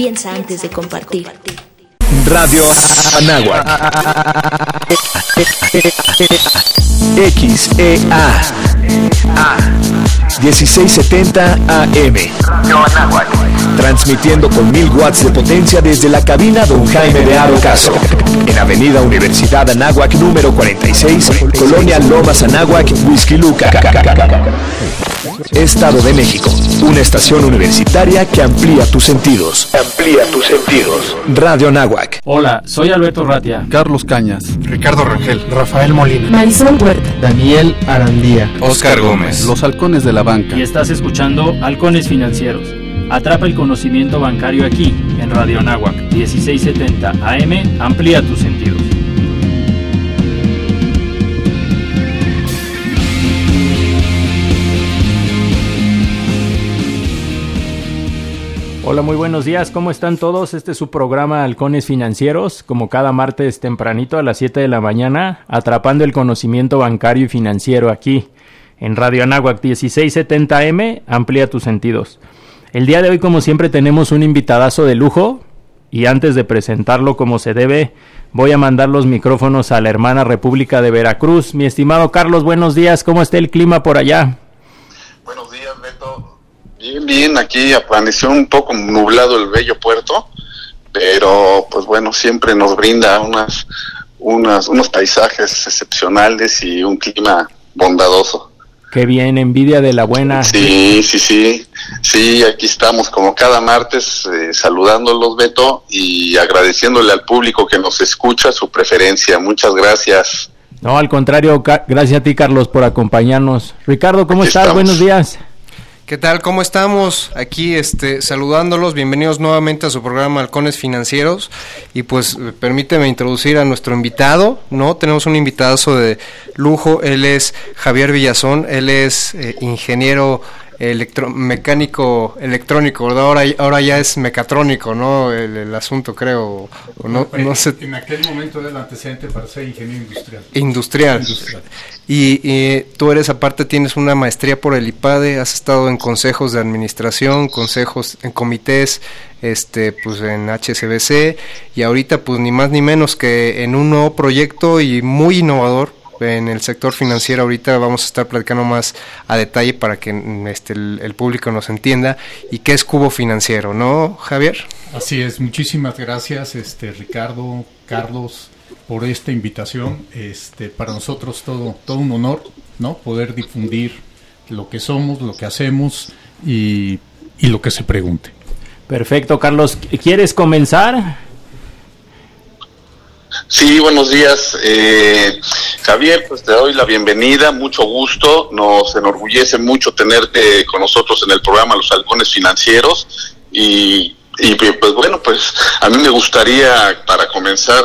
Piensa antes de compartir. Radio Anáhuac. XEA. 1670 AM. Transmitiendo con mil watts de potencia desde la cabina Don Jaime de Aro Caso. En Avenida Universidad Anáhuac número 46, Colonia Lomas Anáhuac, Whisky Luca. Estado de México. Una estación universitaria que amplía tus sentidos. Amplía tus sentidos. Radio Anáhuac. Hola, soy Alberto Ratia. Carlos Cañas. Ricardo Rangel. Rafael Molina. Marisol Daniel Arandía. Oscar Gómez. Los halcones de la banca. Y estás escuchando Halcones Financieros. Atrapa el conocimiento bancario aquí, en Radio Anáhuac, 1670 AM. Amplía tus sentidos. Hola, muy buenos días, ¿cómo están todos? Este es su programa Halcones Financieros, como cada martes tempranito a las 7 de la mañana, atrapando el conocimiento bancario y financiero aquí, en Radio Anáhuac 1670M, amplía tus sentidos. El día de hoy, como siempre, tenemos un invitadazo de lujo, y antes de presentarlo como se debe, voy a mandar los micrófonos a la hermana República de Veracruz. Mi estimado Carlos, buenos días, ¿cómo está el clima por allá? Buenos días, Beto. Bien, bien, aquí amaneció un poco nublado el bello puerto, pero pues bueno, siempre nos brinda unas, unas, unos paisajes excepcionales y un clima bondadoso. Qué bien, envidia de la buena. Sí, sí, sí, sí, aquí estamos como cada martes eh, saludándolos, Beto, y agradeciéndole al público que nos escucha su preferencia. Muchas gracias. No, al contrario, gracias a ti, Carlos, por acompañarnos. Ricardo, ¿cómo Aquí estás? estamos. Buenos días. ¿Qué tal? ¿Cómo estamos? Aquí este, saludándolos, bienvenidos nuevamente a su programa Halcones Financieros y pues permíteme introducir a nuestro invitado, ¿no? Tenemos un invitadazo de lujo, él es Javier Villazón, él es eh, ingeniero electro mecánico electrónico, ¿verdad? Ahora, ahora ya es mecatrónico, ¿no? El, el asunto creo, o no, no sé, En aquel momento era el antecedente para ser ingeniero industrial. industrial. Industrial. Y, y tú eres aparte, tienes una maestría por el IPADE, has estado en consejos de administración, consejos en comités, este, pues en HCBC y ahorita pues ni más ni menos que en un nuevo proyecto y muy innovador en el sector financiero. Ahorita vamos a estar platicando más a detalle para que mm, este, el, el público nos entienda y qué es Cubo Financiero, ¿no, Javier? Así es, muchísimas gracias, este Ricardo, Carlos, por esta invitación. Este, para nosotros todo, todo un honor, ¿no? Poder difundir lo que somos, lo que hacemos y, y lo que se pregunte. Perfecto, Carlos. ¿Quieres comenzar? Sí, buenos días. Eh, Javier, pues te doy la bienvenida, mucho gusto. Nos enorgullece mucho tenerte con nosotros en el programa Los Halcones Financieros. Y, pues bueno, pues a mí me gustaría, para comenzar,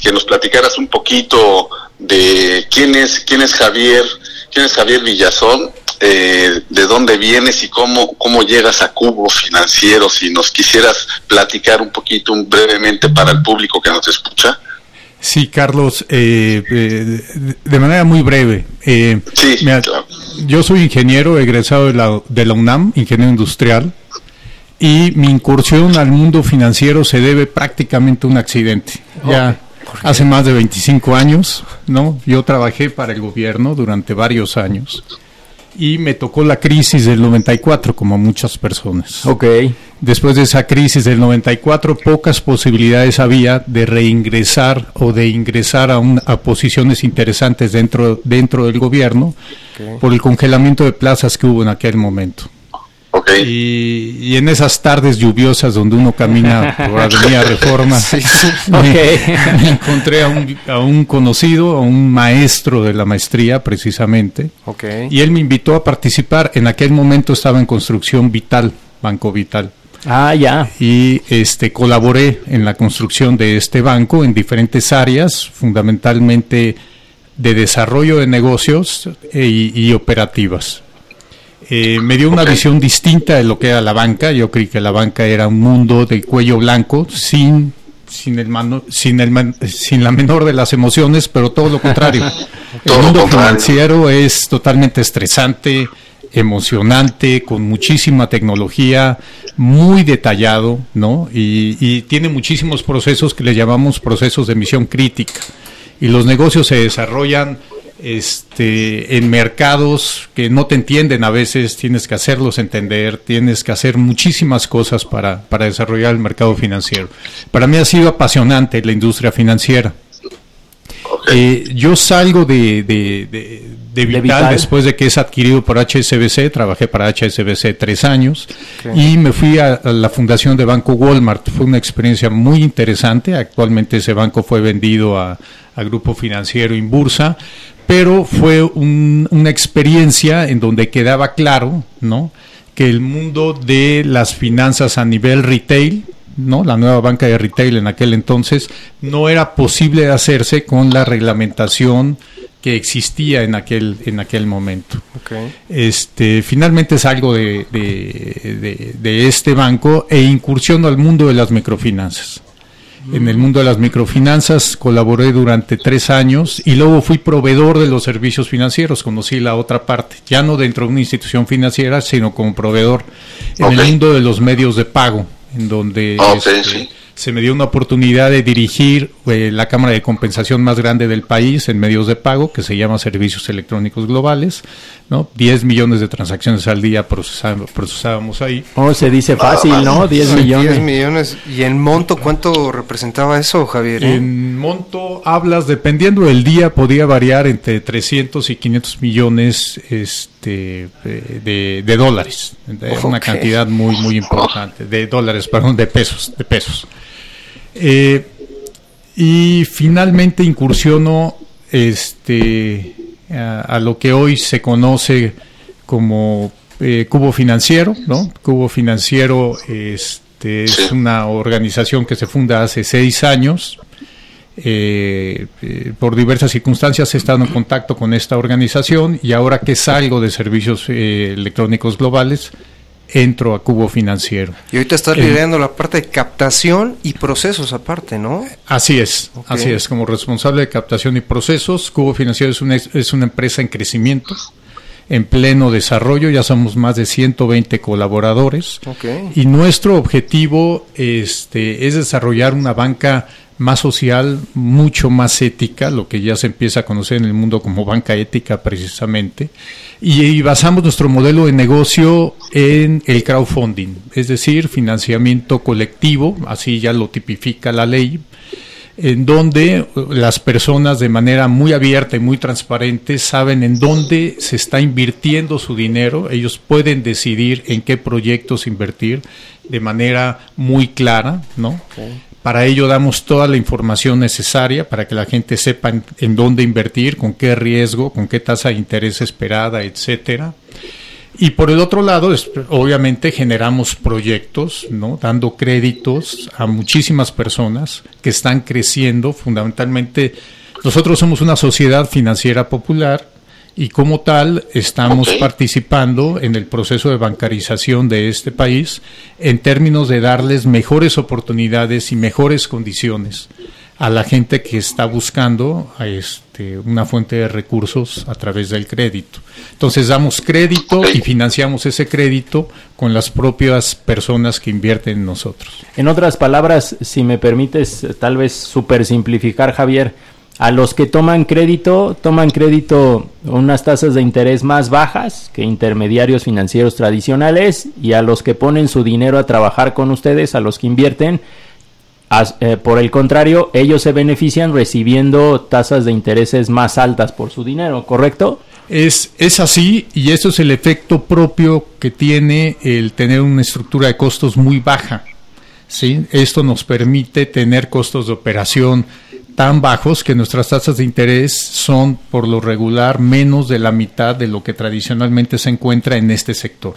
que nos platicaras un poquito de quién es, quién es Javier, quién es Javier Villazón, eh, de dónde vienes y cómo, cómo llegas a Cubo Financiero, si nos quisieras platicar un poquito, un- brevemente para el público que nos escucha. Sí, Carlos, eh, eh, de- manera muy breve. eh, Sí, mira, claro. Yo soy ingeniero egresado de la, de la UNAM, ingeniero industrial, y mi incursión al mundo financiero se debe prácticamente a un accidente. Ya hace más de 25 años, ¿no? Yo trabajé para el gobierno durante varios años y me tocó la crisis del 94 como a muchas personas. Ok. Después de esa crisis del 94, pocas posibilidades había de reingresar o de ingresar a, un- a posiciones interesantes dentro, dentro del gobierno por el congelamiento de plazas que hubo en aquel momento. Y, y en esas tardes lluviosas donde uno camina por Avenida Reforma, me, Ok. me encontré a un, a un conocido, a un maestro de la maestría precisamente, Ok. y él me invitó a participar. En aquel momento estaba en construcción Vital, Banco Vital Ah, ya. y este colaboré en la construcción de este banco en diferentes áreas, fundamentalmente de desarrollo de negocios e- y, operativas. Eh, me dio una Ok. visión distinta de lo que era la banca. Yo creí que la banca era un mundo de cuello blanco, sin sin el mano- sin el man- sin la menor de las emociones, pero todo lo contrario. Todo el mundo contrario. financiero es totalmente estresante, emocionante, con muchísima tecnología, muy detallado, ¿no? Y, y tiene muchísimos procesos que le llamamos procesos de misión crítica. Y los negocios se desarrollan este, en mercados que no te entienden a veces, tienes que hacerlos entender, tienes que hacer muchísimas cosas para, para desarrollar el mercado financiero. Para mí ha sido apasionante la industria financiera. Eh, yo salgo de, de, Vital, después de que es adquirido por HSBC, trabajé para HSBC tres años y me fui a, la fundación de Banco Walmart. Fue una experiencia muy interesante. Actualmente ese banco fue vendido a, a Grupo Financiero Inbursa, pero fue una experiencia en donde quedaba claro, ¿no? que el mundo de las finanzas a nivel retail ¿no? La nueva banca de retail en aquel entonces no era posible hacerse con la reglamentación que existía en aquel en aquel momento. Este, finalmente salgo de, de, de, este banco e incursiono al mundo de las microfinanzas. En el mundo de las microfinanzas colaboré durante tres años y luego fui proveedor de los servicios financieros, conocí la otra parte, ya no dentro de una institución financiera, sino como proveedor en el mundo de los medios de pago en donde ah, este, se me dio una oportunidad de dirigir eh, la Cámara de Compensación más grande del país en medios de pago, que se llama Servicios Electrónicos Globales, ¿no? 10 millones de transacciones al día procesábamos ahí. Oh, se dice fácil, ¿no? 10 millones. 10 millones. ¿Y en monto cuánto representaba eso, Javier? En monto hablas, dependiendo del día, podía variar entre 300 y 500 millones este, de, de dólares. Una cantidad muy, muy importante. De dólares, perdón, de pesos, de pesos. Eh, y finalmente incursionó este, a, lo que hoy se conoce como eh, Cubo Financiero, ¿no? Cubo Financiero este, es una organización que se funda hace seis años. Eh, por diversas circunstancias he estado en contacto con esta organización y ahora que salgo de servicios electrónicos globales, entro a Cubo Financiero. Y ahorita estás liderando la parte de captación y procesos aparte, ¿no? Así es, así es. Como responsable de captación y procesos, Cubo Financiero es una, es una empresa en crecimiento, en pleno desarrollo, ya somos más de 120 colaboradores. Y nuestro objetivo este, es desarrollar una banca más social, mucho más ética, lo que ya se empieza a conocer en el mundo como banca ética precisamente, y, basamos nuestro modelo de negocio en el crowdfunding, es decir, financiamiento colectivo, así ya lo tipifica la ley, en donde las personas de manera muy abierta y muy transparente saben en dónde se está invirtiendo su dinero, ellos pueden decidir en qué proyectos invertir de manera muy clara, ¿no? Para ello damos toda la información necesaria para que la gente sepa en, dónde invertir, con qué riesgo, con qué tasa de interés esperada, etcétera. Y por el otro lado, obviamente generamos proyectos, ¿no? dando créditos a muchísimas personas que están creciendo. Fundamentalmente, nosotros somos una sociedad financiera popular y como tal estamos participando en el proceso de bancarización de este país en términos de darles mejores oportunidades y mejores condiciones a la gente que está buscando este, una fuente de recursos a través del crédito. Entonces damos crédito y financiamos ese crédito con las propias personas que invierten en nosotros. En otras palabras, si me permites tal vez super simplificar, Javier, a los que toman crédito, toman crédito unas tasas de interés más bajas que intermediarios financieros tradicionales y a los que ponen su dinero a trabajar con ustedes, a los que invierten, eh, por el contrario, ellos se benefician recibiendo tasas de intereses más altas por su dinero, ¿correcto? Es, es así y eso es el efecto propio que tiene el tener una estructura de costos muy baja. ¿sí? Esto nos permite tener costos de operación tan bajos que nuestras tasas de interés son por lo regular menos de la mitad de lo que tradicionalmente se encuentra en este sector.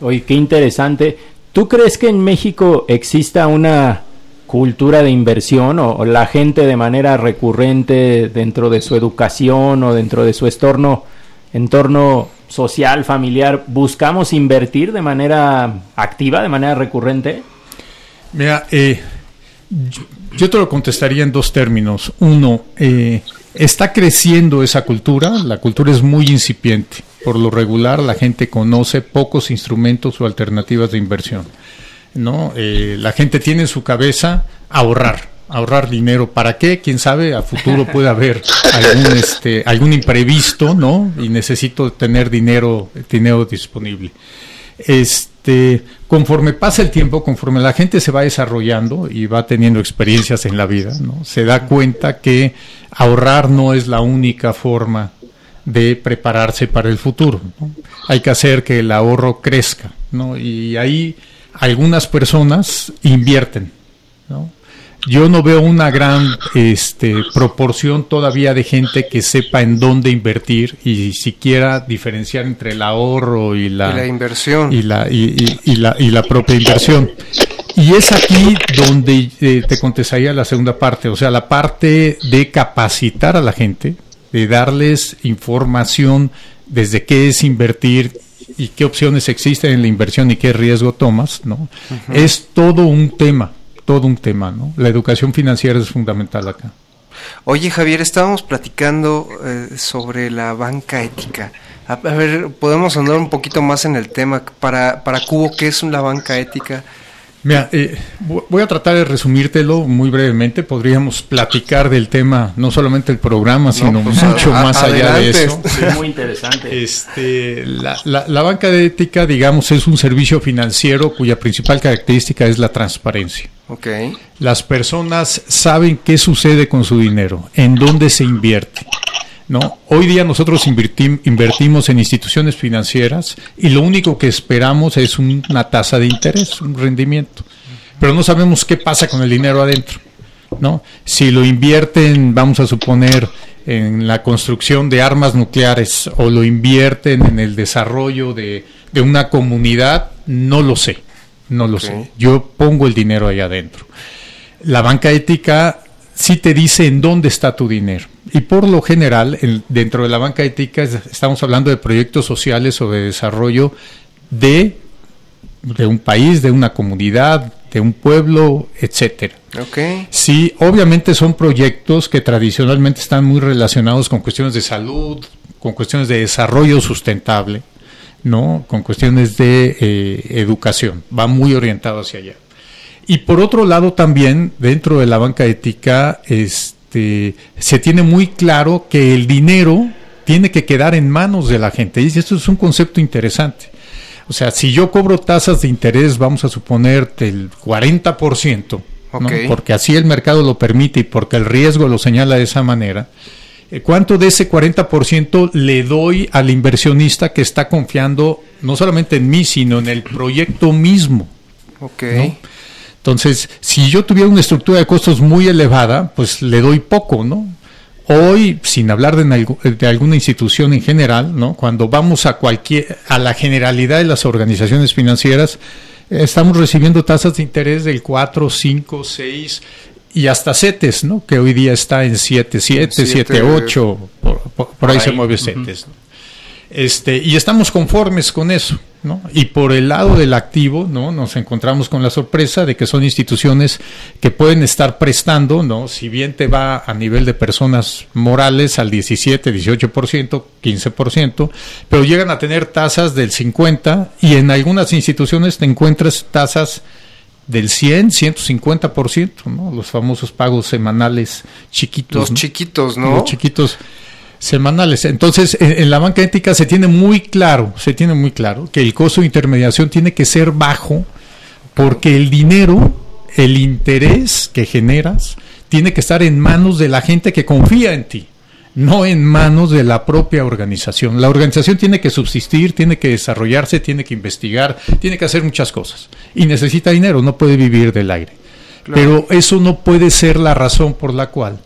Oye, qué interesante. ¿Tú crees que en México exista una cultura de inversión o, la gente de manera recurrente dentro de su educación o dentro de su entorno, entorno social, familiar, buscamos invertir de manera activa, de manera recurrente? Mira, eh, yo, te lo contestaría en dos términos. Uno, eh, está creciendo esa cultura, la cultura es muy incipiente. por lo regular la gente conoce pocos instrumentos o alternativas de inversión. ¿no? Eh, la gente tiene en su cabeza ahorrar, ahorrar dinero. ¿Para qué? Quién sabe, a futuro puede haber algún, este, algún imprevisto, ¿no? Y necesito tener dinero, dinero disponible. Este, conforme pasa el tiempo, conforme la gente se va desarrollando y va teniendo experiencias en la vida, ¿no? se da cuenta que ahorrar no es la única forma de prepararse para el futuro. Hay que hacer que el ahorro crezca, ¿no? Y ahí algunas personas invierten, ¿no? Yo no veo una gran este, proporción todavía de gente que sepa en dónde invertir y siquiera diferenciar entre el ahorro y la, inversión y la, y, la, y la propia inversión. Y es aquí donde eh, te contestaría la segunda parte, o sea, la parte de capacitar a la gente, de darles información desde qué es invertir y qué opciones existen en la inversión y qué riesgo tomas, ¿no? Es todo un tema, todo un tema, ¿no? La educación financiera es fundamental acá. Oye Javier, estábamos platicando eh, sobre la banca ética. A, ver, podemos andar un poquito más en el tema. Para, para Cubo, ¿qué es la banca ética? Mira, eh, voy a tratar de resumírtelo muy brevemente. Podríamos platicar del tema, no solamente el programa, sino pues, mucho más allá de eso. muy interesante. Este, la, la, banca de ética, digamos, es un servicio financiero cuya principal característica es la transparencia. Okay. Las personas saben qué sucede con su dinero, en dónde se invierte. ¿No? Hoy día nosotros invertimos en instituciones financieras y lo único que esperamos es una tasa de interés, un rendimiento. Pero no sabemos qué pasa con el dinero adentro, ¿no? Si lo invierten, vamos a suponer, en la construcción de armas nucleares o lo invierten en el desarrollo de, una comunidad, no lo sé, no lo sé. Yo pongo el dinero ahí adentro. La banca ética sí te dice en dónde está tu dinero. Y por lo general, dentro de la banca ética estamos hablando de proyectos sociales o de desarrollo de, de un país, de una comunidad, de un pueblo, etcétera. Okay. Sí, obviamente son proyectos que tradicionalmente están muy relacionados con cuestiones de salud, con cuestiones de desarrollo sustentable, ¿no? Con cuestiones de eh, educación. Va muy orientado hacia allá. Y por otro lado también, dentro de la banca ética, este, se tiene muy claro que el dinero tiene que quedar en manos de la gente. Y esto es un concepto interesante. O sea, si yo cobro tasas de interés, vamos a suponer del 40%, porque así el mercado lo permite y porque el riesgo lo señala de esa manera, eh, ¿cuánto de ese 40% le doy al inversionista que está confiando no solamente en mí, sino en el proyecto mismo? Okay. Entonces, si yo tuviera una estructura de costos muy elevada, pues le doy poco, ¿no? Hoy, sin hablar de, alguna institución en general, ¿no? Cuando vamos a cualquier a la generalidad de las organizaciones financieras, estamos recibiendo tasas de interés del 4, 5, 6 y hasta CETES, ¿no? Que hoy día está en 7, 7, 7, 8, por, ahí, se mueve CETES. Este, y estamos conformes con eso. ¿No? Y por el lado del activo, ¿no? Nos encontramos con la sorpresa de que son instituciones que pueden estar prestando, ¿no? Si bien te va a nivel de personas morales al 17, 18%, 15%, pero llegan a tener tasas del 50 y en algunas instituciones te encuentras tasas del 100, 150%, ¿no? Los famosos pagos semanales chiquitos. Los chiquitos, ¿no? Los chiquitos semanales. Entonces, en, la banca ética se tiene muy claro, se tiene muy claro que el costo de intermediación tiene que ser bajo porque el dinero, el interés que generas, tiene que estar en manos de la gente que confía en ti, no en manos de la propia organización. La organización tiene que subsistir, tiene que desarrollarse, tiene que investigar, tiene que hacer muchas cosas y necesita dinero, no puede vivir del aire. Pero eso no puede ser la razón por la cual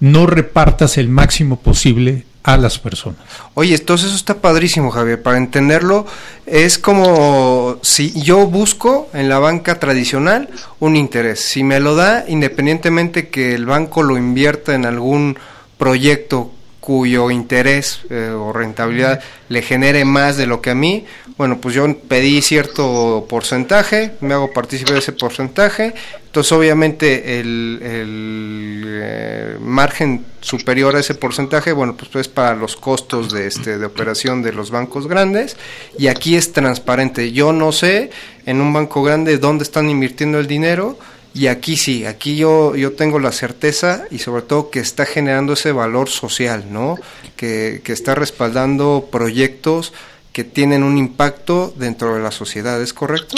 no repartas el máximo posible a las personas. Oye, entonces eso está padrísimo, Javier. Para entenderlo, es como si yo busco en la banca tradicional un interés. Si me lo da, independientemente que el banco lo invierta en algún proyecto cuyo interés eh, o rentabilidad le genere más de lo que a mí, bueno, pues yo pedí cierto porcentaje, me hago partícipe de ese porcentaje, entonces obviamente el, eh, margen superior a ese porcentaje, bueno, pues es para los costos de, este, de operación de los bancos grandes. Y aquí es transparente, yo no sé en un banco grande dónde están invirtiendo el dinero, y aquí sí, aquí yo, yo tengo la certeza y sobre todo que está generando ese valor social, ¿no? Que, que está respaldando proyectos que tienen un impacto dentro de la sociedad, ¿es correcto?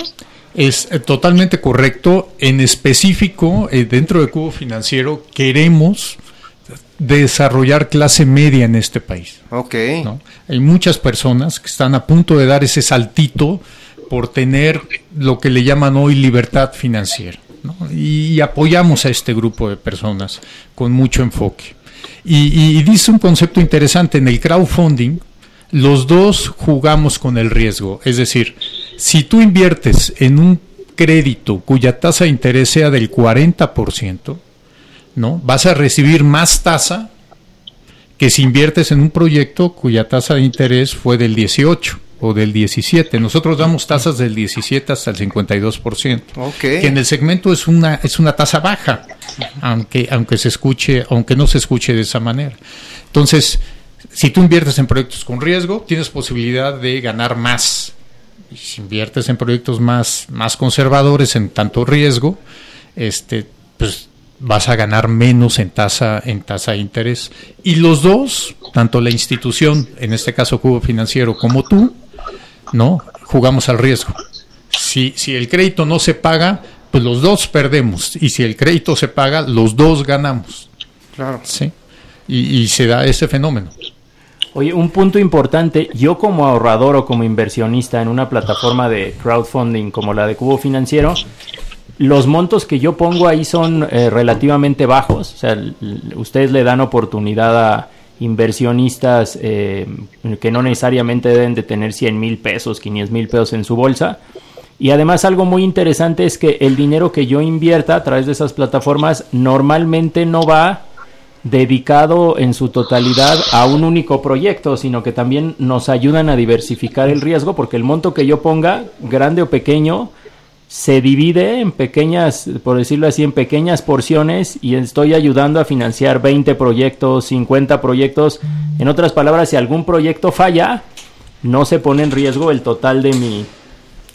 Es eh, totalmente correcto. En específico, eh, dentro de Cubo Financiero, queremos desarrollar clase media en este país. Ok. Hay muchas personas que están a punto de dar ese saltito por tener lo que le llaman hoy libertad financiera. Y, apoyamos a este grupo de personas con mucho enfoque. Y, dice un concepto interesante, en el crowdfunding los dos jugamos con el riesgo, es decir, si tú inviertes en un crédito cuya tasa de interés sea del 40%, ¿no? Vas a recibir más tasa que si inviertes en un proyecto cuya tasa de interés fue del 18 o del 17. Nosotros damos tasas del 17 hasta el 52%. Okay. Que en el segmento es una es una tasa baja, aunque aunque se escuche, aunque no se escuche de esa manera. Entonces, si tú inviertes en proyectos con riesgo, tienes posibilidad de ganar más. Y si inviertes en proyectos más más conservadores en tanto riesgo, este pues vas a ganar menos en tasa en tasa de interés. Y los dos, tanto la institución, en este caso Cubo Financiero, como tú, ¿no? Jugamos al riesgo. Si, si el crédito no se paga, pues los dos perdemos. Y si el crédito se paga, los dos ganamos. Claro. ¿Sí? Y, se da ese fenómeno. Oye, un punto importante, yo como ahorrador o como inversionista en una plataforma de crowdfunding como la de Cubo Financiero, los montos que yo pongo ahí son eh, relativamente bajos, o sea, ustedes le dan oportunidad a inversionistas eh, que no necesariamente deben de tener 100 mil pesos, 500 mil pesos en su bolsa. Y además algo muy interesante es que el dinero que yo invierta a través de esas plataformas normalmente no va dedicado en su totalidad a un único proyecto, sino que también nos ayudan a diversificar el riesgo porque el monto que yo ponga, grande o pequeño, se divide en pequeñas, por decirlo así, en pequeñas porciones y estoy ayudando a financiar 20 proyectos, 50 proyectos. En otras palabras, si algún proyecto falla, no se pone en riesgo el total de mi,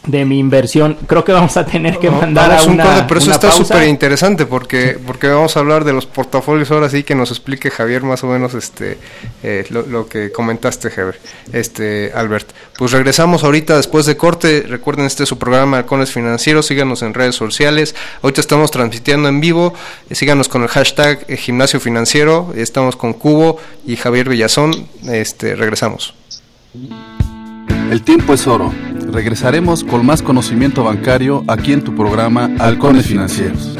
de mi inversión. Creo que vamos a tener que mandar a una, Pero eso está súper interesante porque porque vamos a hablar de los portafolios ahora sí que nos explique Javier más o menos este eh, lo, que comentaste Javier, este Albert. Pues regresamos ahorita después de corte. Recuerden este es su programa Halcones Financieros. Síganos en redes sociales. Ahorita estamos transmitiendo en vivo. Eh, síganos con el hashtag eh, Gimnasio Financiero. Estamos con Cubo y Javier Villazón. Este regresamos. El tiempo es oro. Regresaremos con más conocimiento bancario aquí en tu programa Halcones Financieros.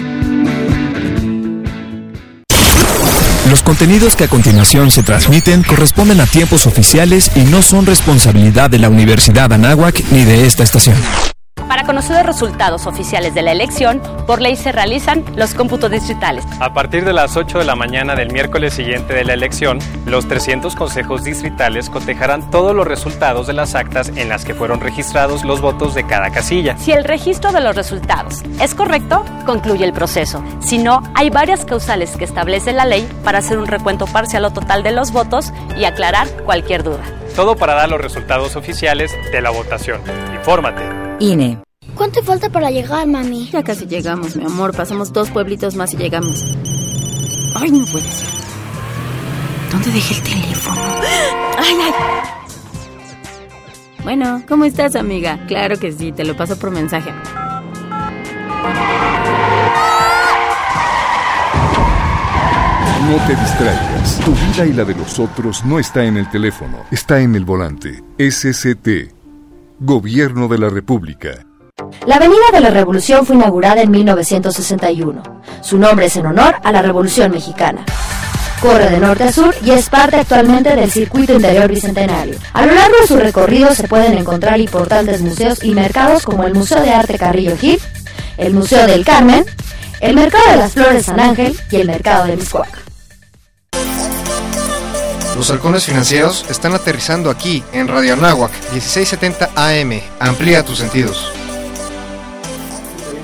Los contenidos que a continuación se transmiten corresponden a tiempos oficiales y no son responsabilidad de la Universidad Anáhuac ni de esta estación. Para conocer los resultados oficiales de la elección, por ley se realizan los cómputos distritales. A partir de las 8 de la mañana del miércoles siguiente de la elección, los 300 consejos distritales cotejarán todos los resultados de las actas en las que fueron registrados los votos de cada casilla. Si el registro de los resultados es correcto, concluye el proceso. Si no, hay varias causales que establece la ley para hacer un recuento parcial o total de los votos y aclarar cualquier duda. Todo para dar los resultados oficiales de la votación. Infórmate. INE. ¿Cuánto falta para llegar, mami? Ya casi llegamos, mi amor. Pasamos dos pueblitos más y llegamos. Ay, no puede ser. ¿Dónde dejé el teléfono? ¡Ay, ay! Bueno, ¿cómo estás, amiga? Claro que sí, te lo paso por mensaje. No te distraigas. Tu vida y la de los otros no está en el teléfono, está en el volante. SCT Gobierno de la República. La Avenida de la Revolución fue inaugurada en 1961. Su nombre es en honor a la Revolución Mexicana. Corre de norte a sur y es parte actualmente del circuito interior bicentenario. A lo largo de su recorrido se pueden encontrar importantes museos y mercados como el Museo de Arte Carrillo Gil, el Museo del Carmen, el Mercado de las Flores San Ángel y el Mercado de Miscuac. Los halcones financieros están aterrizando aquí, en Radio Anáhuac, 1670 AM. Amplía tus sentidos.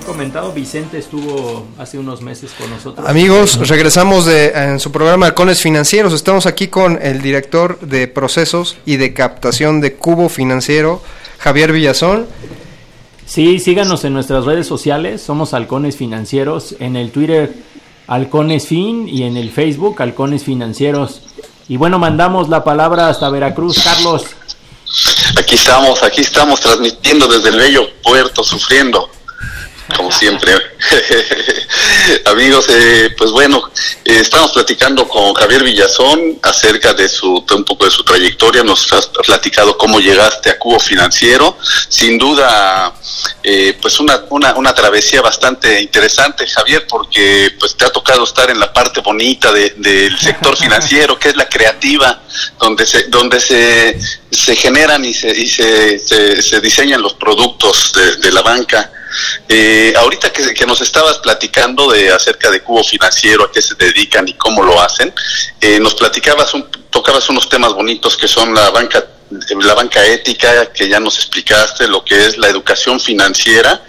comentado, Vicente estuvo hace unos meses con nosotros. Amigos, regresamos de, en su programa Halcones Financieros. Estamos aquí con el director de procesos y de captación de Cubo Financiero, Javier Villazón. Sí, síganos en nuestras redes sociales, somos Halcones Financieros, en el Twitter Halcones Fin y en el Facebook Halcones Financieros. Y bueno, mandamos la palabra hasta Veracruz, Carlos. Aquí estamos, aquí estamos transmitiendo desde el bello puerto, sufriendo como siempre. Amigos, eh, pues bueno, eh, estamos platicando con Javier Villazón acerca de su un poco de su trayectoria. Nos has platicado cómo llegaste a Cubo Financiero. Sin duda, eh, pues una, una, una, travesía bastante interesante, Javier, porque pues te ha tocado estar en la parte bonita del sector financiero, que es la creativa, donde se donde se, se generan y se, y se, se, diseñan los productos de, de la banca. Eh, ahorita que, nos estabas platicando de acerca de Cubo Financiero, a qué se dedican y cómo lo hacen, eh, nos platicabas, un, tocabas unos temas bonitos que son la banca la banca ética, que ya nos explicaste, lo que es la educación financiera,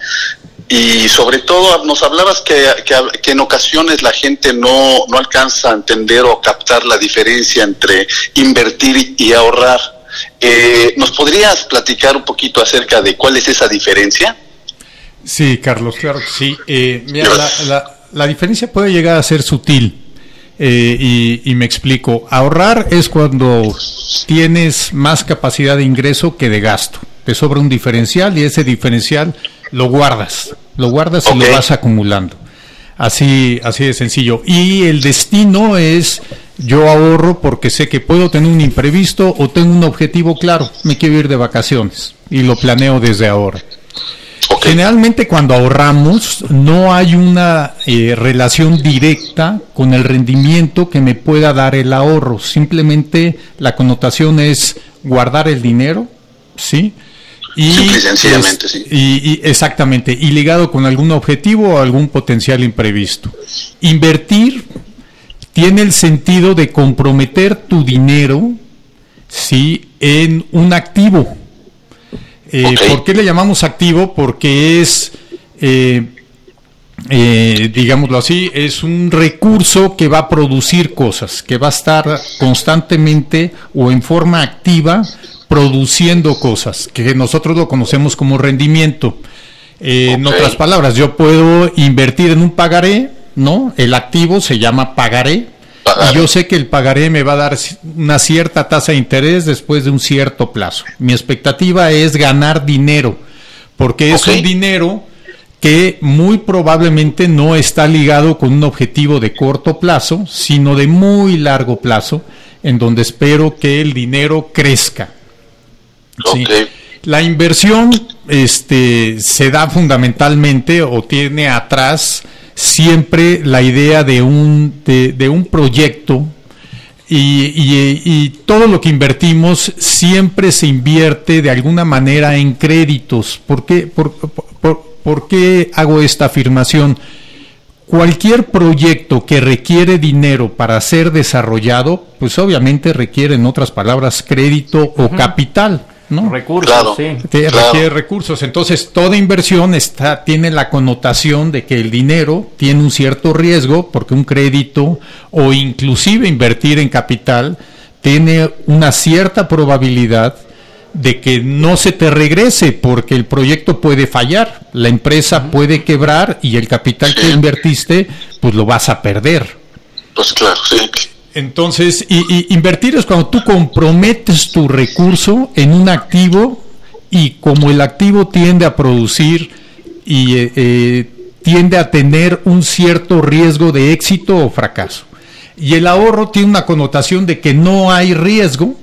y sobre todo nos hablabas que, que, que, en ocasiones la gente no, no alcanza a entender o captar la diferencia entre invertir y ahorrar. Eh, ¿Nos podrías platicar un poquito acerca de cuál es esa diferencia? Sí, Carlos, claro que sí. Eh, mira, la, la, la, diferencia puede llegar a ser sutil. Eh, y, y, me explico. Ahorrar es cuando tienes más capacidad de ingreso que de gasto. Te sobra un diferencial y ese diferencial lo guardas. Lo guardas okay. y lo vas acumulando. Así, así de sencillo. Y el destino es yo ahorro porque sé que puedo tener un imprevisto o tengo un objetivo claro. Me quiero ir de vacaciones y lo planeo desde ahora. Okay. Generalmente cuando ahorramos no hay una eh, relación directa con el rendimiento que me pueda dar el ahorro. Simplemente la connotación es guardar el dinero, ¿sí? Y, sencillamente, es, sí. y, y, exactamente, y ligado con algún objetivo o algún potencial imprevisto. Invertir tiene el sentido de comprometer tu dinero, ¿sí? En un activo eh, okay. ¿Por qué le llamamos activo? Porque es, eh, eh, digámoslo así, es un recurso que va a producir cosas, que va a estar constantemente o en forma activa produciendo cosas, que nosotros lo conocemos como rendimiento. Okay. En otras palabras, yo puedo invertir en un pagaré, ¿no? El activo se llama pagaré, y yo sé que el pagaré me va a dar una cierta tasa de interés después de un cierto plazo. Mi expectativa es ganar dinero, porque es un dinero que muy probablemente no está ligado con un objetivo de corto plazo, sino de muy largo plazo, en donde espero que el dinero crezca. Okay. ¿Sí? La inversión este, se da fundamentalmente o tiene atrás siempre la idea de un, de, de un proyecto y, y, y, todo lo que invertimos siempre se invierte de alguna manera en créditos. ¿Por qué, por, por, por qué hago esta afirmación? Cualquier proyecto que requiere dinero para ser desarrollado, pues obviamente requiere, en otras palabras, crédito uh -huh. o capital. ¿No? Recursos, claro, sí. Te claro. Requiere recursos. Entonces, toda inversión está, tiene la connotación de que el dinero tiene un cierto riesgo, porque un crédito o inclusive invertir en capital tiene una cierta probabilidad de que no se te regrese porque el proyecto puede fallar, la empresa puede quebrar y el capital sí. que invertiste pues lo vas a perder. Pues claro, sí. Entonces, y, y invertir es cuando tú comprometes tu recurso en un activo y como el activo tiende a producir y eh, eh, tiende a tener un cierto riesgo de éxito o fracaso. Y el ahorro tiene una connotación de que no hay riesgo,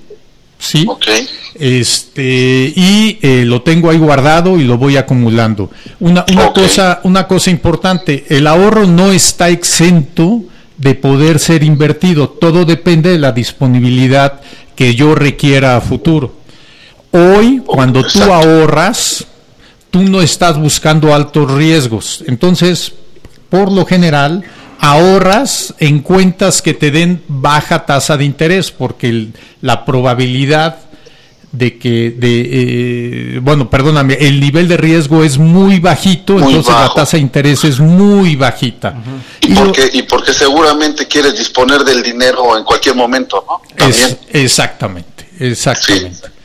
¿sí? Okay. Este, y eh, lo tengo ahí guardado y lo voy acumulando. Una, una, okay. cosa, una cosa importante, el ahorro no está exento de poder ser invertido. Todo depende de la disponibilidad que yo requiera a futuro. Hoy, cuando tú ahorras, tú no estás buscando altos riesgos. Entonces, por lo general, ahorras en cuentas que te den baja tasa de interés, porque la probabilidad de que, de, eh, bueno, perdóname, el nivel de riesgo es muy bajito, entonces la tasa de interés es muy bajita. y, porque, y porque seguramente quieres disponer del dinero en cualquier momento, ¿no? También. exactamente, exactamente. Sí.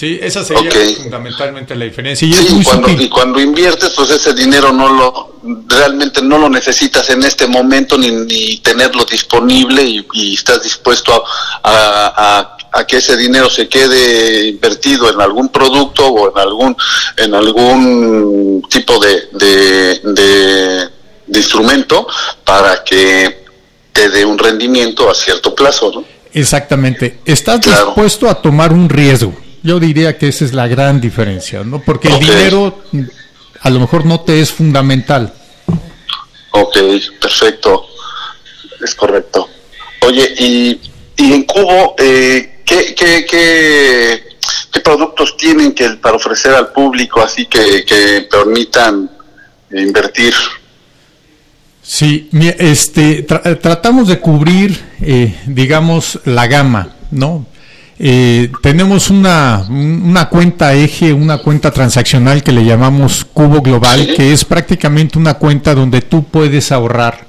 Esa sería fundamentalmente la diferencia. Y, sí, cuando, y cuando inviertes, pues ese dinero no lo realmente no lo necesitas en este momento ni, ni tenerlo disponible y, estás dispuesto a a que ese dinero se quede invertido en algún producto o en algún en algún tipo de, de, instrumento para que te dé un rendimiento a cierto plazo, ¿no? Exactamente. Estás dispuesto a tomar un riesgo. Yo diría que esa es la gran diferencia, ¿no? Porque el dinero a lo mejor no te es fundamental. Ok, perfecto. Es correcto. Oye, y, y en Cubo, eh, ¿Qué, qué, qué, productos tienen que para ofrecer al público así que, que permitan invertir? Sí, este, tratamos de cubrir, eh, digamos, la gama, ¿no? Eh, tenemos una, una cuenta eje, una cuenta transaccional que le llamamos Cubo Global, que es prácticamente una cuenta donde tú puedes ahorrar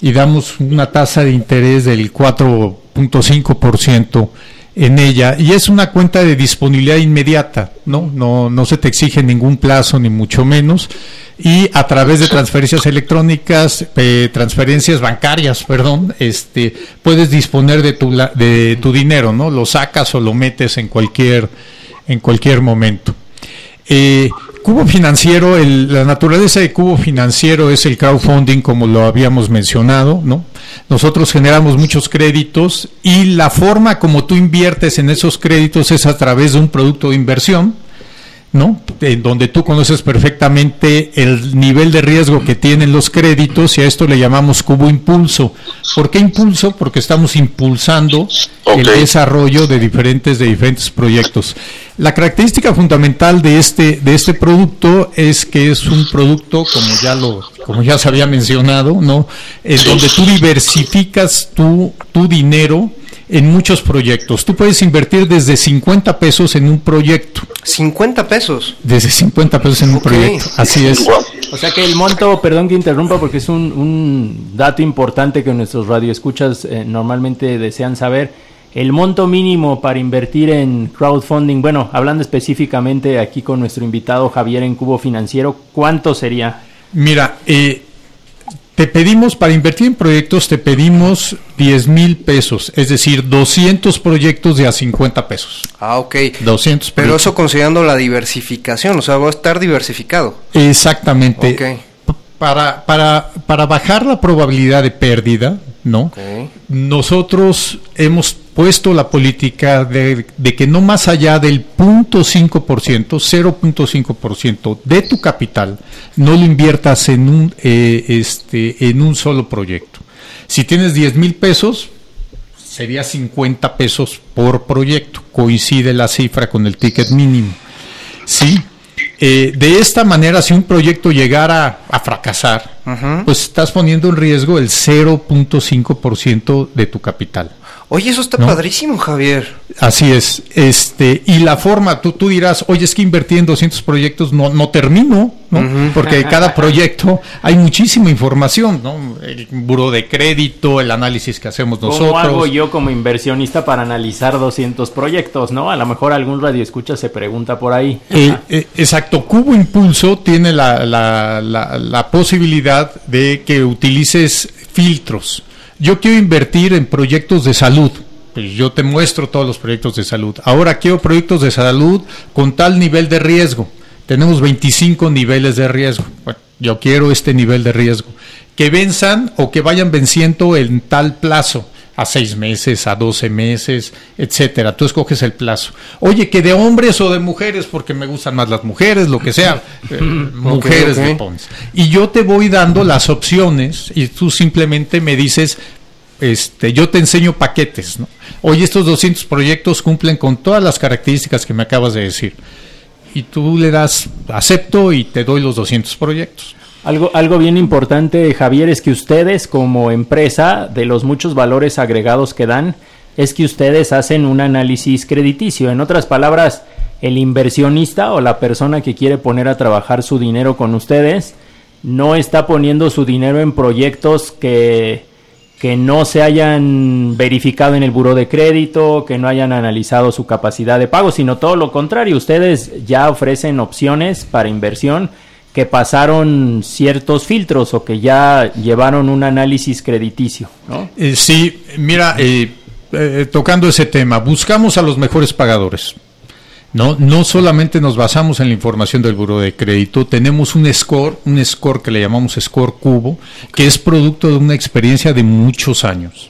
y damos una tasa de interés del 4.5% en ella y es una cuenta de disponibilidad inmediata, ¿no? No, no se te exige ningún plazo ni mucho menos y a través de transferencias electrónicas, eh, transferencias bancarias, perdón, este, puedes disponer de tu, de tu dinero, ¿no? Lo sacas o lo metes en cualquier, en cualquier momento. Eh, Cubo financiero, la naturaleza de cubo financiero es el crowdfunding, como lo habíamos mencionado, ¿no? Nosotros generamos muchos créditos y la forma como tú inviertes en esos créditos es a través de un producto de inversión ¿no? En donde tú conoces perfectamente el nivel de riesgo que tienen los créditos y a esto le llamamos cubo impulso. ¿Por qué impulso? Porque estamos impulsando el desarrollo de diferentes de diferentes proyectos. La característica fundamental de este de este producto es que es un producto como ya lo como ya se había mencionado, ¿no? En donde tú diversificas tu tu dinero en muchos proyectos. Tú puedes invertir desde 50 pesos en un proyecto. 50 pesos. Desde 50 pesos en un proyecto. Así es. O sea que el monto, perdón que interrumpa porque es un, un dato importante que nuestros radioescuchas eh, normalmente desean saber. El monto mínimo para invertir en crowdfunding, bueno, hablando específicamente aquí con nuestro invitado Javier en Cubo Financiero, ¿cuánto sería? Mira, eh, te pedimos, para invertir en proyectos, te pedimos 10 mil pesos, es decir, 200 proyectos de a 50 pesos. Ah, ok. 200 Pero eso considerando la diversificación, o sea, va a estar diversificado. Exactamente. Ok. Para, para, para bajar la probabilidad de pérdida, ¿no? Nosotros hemos puesto la política de, que no más allá del 0.5%, 0.5% de tu capital, no lo inviertas en un, eh, este, en un solo proyecto. Si tienes 10 mil pesos, sería 50 pesos por proyecto. Coincide la cifra con el ticket mínimo. Sí, eh, de esta manera, si un proyecto llegara a fracasar, pues estás poniendo en riesgo el 0.5% de tu capital. Oye, eso está padrísimo, Javier. Así es. Este, y la forma, tú, tú dirás, oye, es que invertí en 200 proyectos, no, no termino, ¿no? Porque cada proyecto hay muchísima información, ¿no? El buro de crédito, el análisis que hacemos nosotros. ¿Cómo hago yo como inversionista para analizar 200 proyectos, no? A lo mejor algún radio escucha se pregunta por ahí. Eh, eh, exacto. Cubo Impulso tiene la, la, la, la posibilidad de que utilices filtros yo quiero invertir en proyectos de salud. Pues yo te muestro todos los proyectos de salud. Ahora quiero proyectos de salud con tal nivel de riesgo. Tenemos 25 niveles de riesgo. Yo quiero este nivel de riesgo. Que venzan o que vayan venciendo en tal plazo a seis meses, a doce meses, etcétera. Tú escoges el plazo. Oye, que de hombres o de mujeres, porque me gustan más las mujeres, lo que sea, eh, mujeres de. Y yo te voy dando las opciones y tú simplemente me dices, este, yo te enseño paquetes, ¿no? Oye, estos 200 proyectos cumplen con todas las características que me acabas de decir. Y tú le das, acepto y te doy los 200 proyectos. Algo, algo bien importante, Javier, es que ustedes como empresa, de los muchos valores agregados que dan, es que ustedes hacen un análisis crediticio. En otras palabras, el inversionista o la persona que quiere poner a trabajar su dinero con ustedes no está poniendo su dinero en proyectos que, que no se hayan verificado en el buro de crédito, que no hayan analizado su capacidad de pago, sino todo lo contrario. Ustedes ya ofrecen opciones para inversión que pasaron ciertos filtros o que ya llevaron un análisis crediticio. Eh, sí, mira, eh, eh, tocando ese tema, buscamos a los mejores pagadores. No, no solamente nos basamos en la información del buro de crédito, tenemos un score, un score que le llamamos score cubo, que es producto de una experiencia de muchos años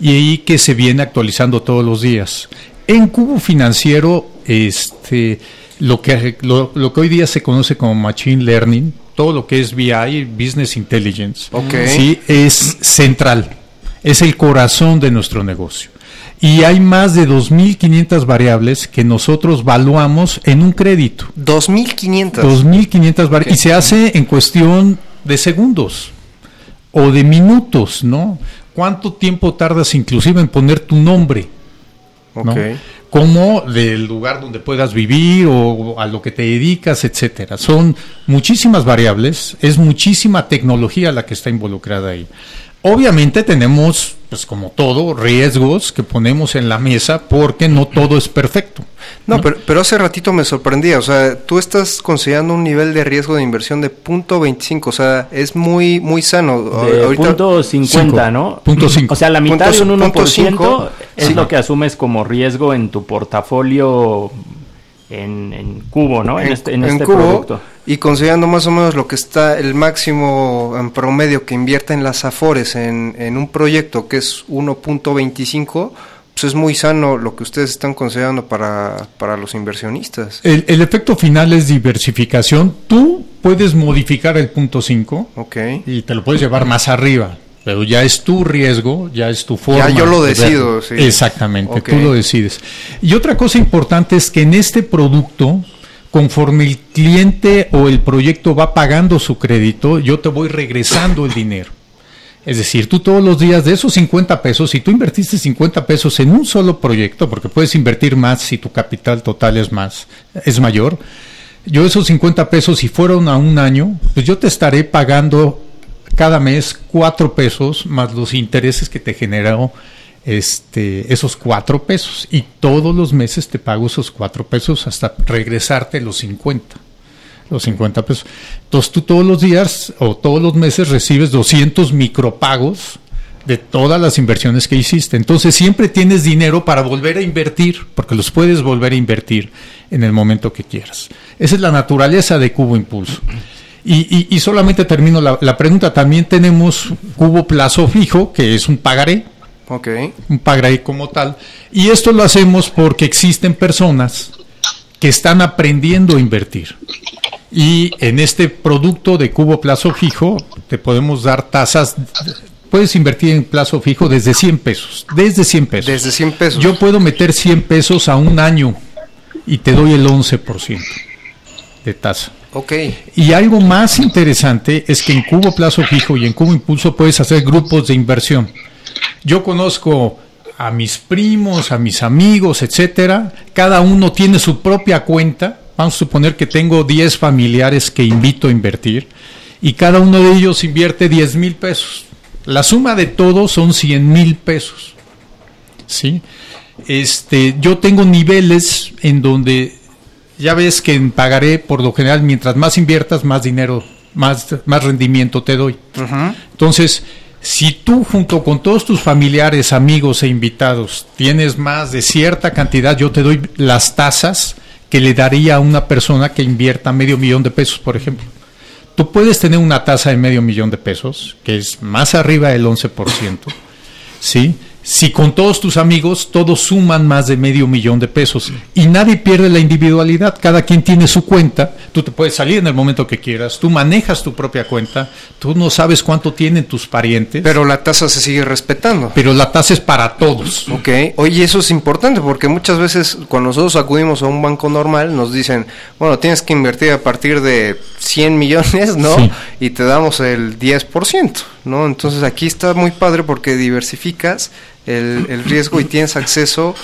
y ahí que se viene actualizando todos los días. En cubo financiero, este, lo que, lo, que hoy día se conoce como Machine Learning, todo lo que es BI, Business Intelligence, ¿sí? es central, es el corazón de nuestro negocio. Y hay más de 2.500 variables que nosotros valuamos en un crédito. 2.500. 2.500 variables. Y se hace en cuestión de segundos o de minutos, ¿no? ¿Cuánto tiempo tardas inclusive en poner tu nombre? ¿No? como del lugar donde puedas vivir o a lo que te dedicas, etcétera. Son muchísimas variables, es muchísima tecnología la que está involucrada ahí. Obviamente tenemos, pues como todo, riesgos que ponemos en la mesa porque no todo es perfecto. No, Pero, pero, hace ratito me sorprendía, o sea, tú estás considerando un nivel de riesgo de inversión de punto .25, o sea, es muy muy sano. De punto .50, ¿no? Punto O sea, la mitad de un 1% es lo que asumes como riesgo en tu portafolio en, cubo, ¿no? En, este, en este producto. Y considerando más o menos lo que está el máximo en promedio que invierte en las Afores en, en un proyecto que es 1.25, pues es muy sano lo que ustedes están considerando para, para los inversionistas. El, el, efecto final es diversificación. Tú puedes modificar el punto 5 okay. y te lo puedes llevar más arriba. Pero ya es tu riesgo, ya es tu forma. Ya yo lo decido, sí. Exactamente, tú lo decides. Y otra cosa importante es que en este producto conforme el cliente o el proyecto va pagando su crédito, yo te voy regresando el dinero. Es decir, tú todos los días de esos 50 pesos, si tú invertiste 50 pesos en un solo proyecto, porque puedes invertir más si tu capital total es más, es mayor, yo esos 50 pesos, si fueron a un año, pues yo te estaré pagando cada mes 4 pesos más los intereses que te generó este, esos cuatro pesos y todos los meses te pago esos cuatro pesos hasta regresarte los 50. Los 50 pesos. Entonces tú todos los días o todos los meses recibes 200 micropagos de todas las inversiones que hiciste. Entonces siempre tienes dinero para volver a invertir, porque los puedes volver a invertir en el momento que quieras. Esa es la naturaleza de Cubo Impulso. Y, solamente termino la, la pregunta. También tenemos Cubo Plazo Fijo, que es un pagaré Okay. Un pagaré como tal. Y esto lo hacemos porque existen personas que están aprendiendo a invertir. Y en este producto de cubo plazo fijo te podemos dar tasas. Puedes invertir en plazo fijo desde 100 pesos. Desde 100 pesos. Desde 100 pesos. Yo puedo meter 100 pesos a un año y te doy el 11% de tasa. Ok. Y algo más interesante es que en cubo plazo fijo y en cubo impulso puedes hacer grupos de inversión. Yo conozco a mis primos, a mis amigos, etcétera. Cada uno tiene su propia cuenta. Vamos a suponer que tengo 10 familiares que invito a invertir y cada uno de ellos invierte 10 mil pesos. La suma de todos son 100 mil pesos. ¿Sí? Este, yo tengo niveles en donde ya ves que en pagaré por lo general mientras más inviertas más dinero, más, más rendimiento te doy. Entonces, si tú junto con todos tus familiares, amigos e invitados tienes más de cierta cantidad, yo te doy las tasas que le daría a una persona que invierta medio millón de pesos, por ejemplo. Tú puedes tener una tasa de medio millón de pesos, que es más arriba del 11%, ¿sí? Si con todos tus amigos todos suman más de medio millón de pesos y nadie pierde la individualidad, cada quien tiene su cuenta, tú te puedes salir en el momento que quieras, tú manejas tu propia cuenta, tú no sabes cuánto tienen tus parientes. Pero la tasa se sigue respetando. Pero la tasa es para todos. Ok, oye, eso es importante porque muchas veces cuando nosotros acudimos a un banco normal nos dicen, bueno, tienes que invertir a partir de 100 millones, ¿no? Y te damos el 10%, ¿no? Entonces aquí está muy padre porque diversificas el, riesgo y tienes acceso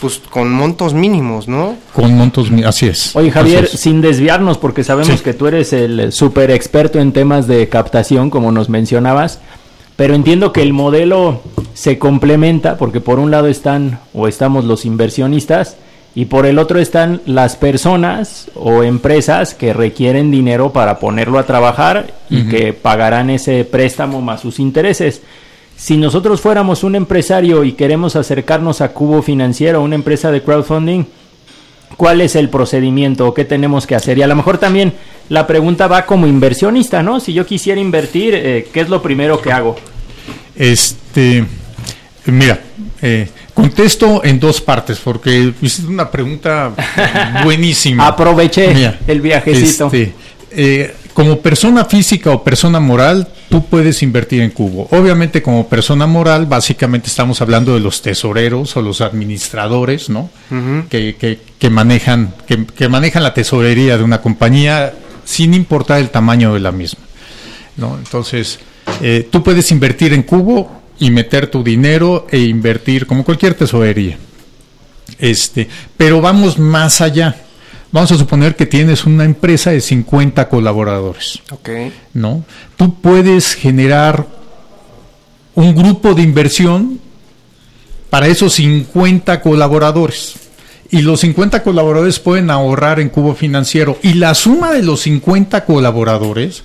pues con montos mínimos, ¿no? Con montos, así es. Oye Javier, sin desviarnos, porque sabemos que tú eres el super experto en temas de captación, como nos mencionabas, pero entiendo que el modelo se complementa, porque por un lado están o estamos los inversionistas, y por el otro están las personas o empresas que requieren dinero para ponerlo a trabajar y que pagarán ese préstamo más sus intereses. Si nosotros fuéramos un empresario y queremos acercarnos a Cubo Financiero, una empresa de crowdfunding, ¿cuál es el procedimiento o qué tenemos que hacer? Y a lo mejor también la pregunta va como inversionista, ¿no? Si yo quisiera invertir, eh, ¿qué es lo primero que hago? Este, mira, eh, contesto en dos partes porque es una pregunta buenísima. Aproveché el viajecito. Este, eh, como persona física o persona moral, tú puedes invertir en Cubo. Obviamente, como persona moral, básicamente estamos hablando de los tesoreros o los administradores, ¿no? que, que, manejan, que, manejan la tesorería de una compañía sin importar el tamaño de la misma. ¿no? Entonces, eh, tú puedes invertir en Cubo y meter tu dinero e invertir como cualquier tesorería. Este, pero vamos más allá. Vamos a suponer que tienes una empresa de 50 colaboradores. Ok. ¿No? Tú puedes generar un grupo de inversión para esos 50 colaboradores. Y los 50 colaboradores pueden ahorrar en cubo financiero. Y la suma de los 50 colaboradores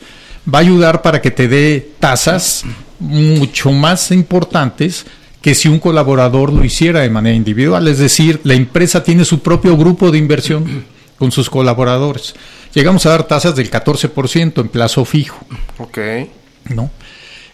va a ayudar para que te dé tasas mucho más importantes que si un colaborador lo hiciera de manera individual. Es decir, la empresa tiene su propio grupo de inversión con sus colaboradores. Llegamos a dar tasas del 14% en plazo fijo. Ok. ¿No?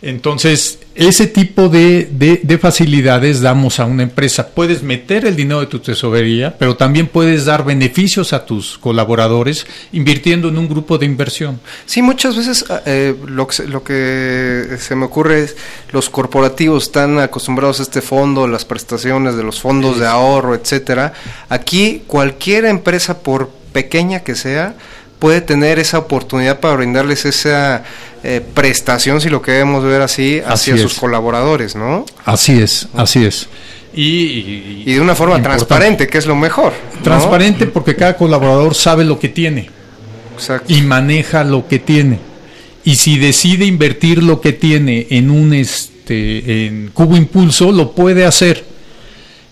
Entonces, ese tipo de, de, facilidades damos a una empresa. Puedes meter el dinero de tu tesorería, pero también puedes dar beneficios a tus colaboradores invirtiendo en un grupo de inversión. Sí, muchas veces ah, eh, lo, que, lo que se me ocurre es los corporativos están acostumbrados a este fondo, las prestaciones de los fondos de ahorro, etcétera. Aquí cualquier empresa, por pequeña que sea, puede tener esa oportunidad para brindarles esa eh, prestación, si lo queremos ver así, hacia sus colaboradadores, ¿no? Así es, así es. Y, y, de una forma transparente, que es lo mejor. Transparente porque cada colaborador sabe lo que tiene y maneja lo que tiene. Y si decide invertir lo que tiene en un este en Cubo Impulso, lo puede hacer.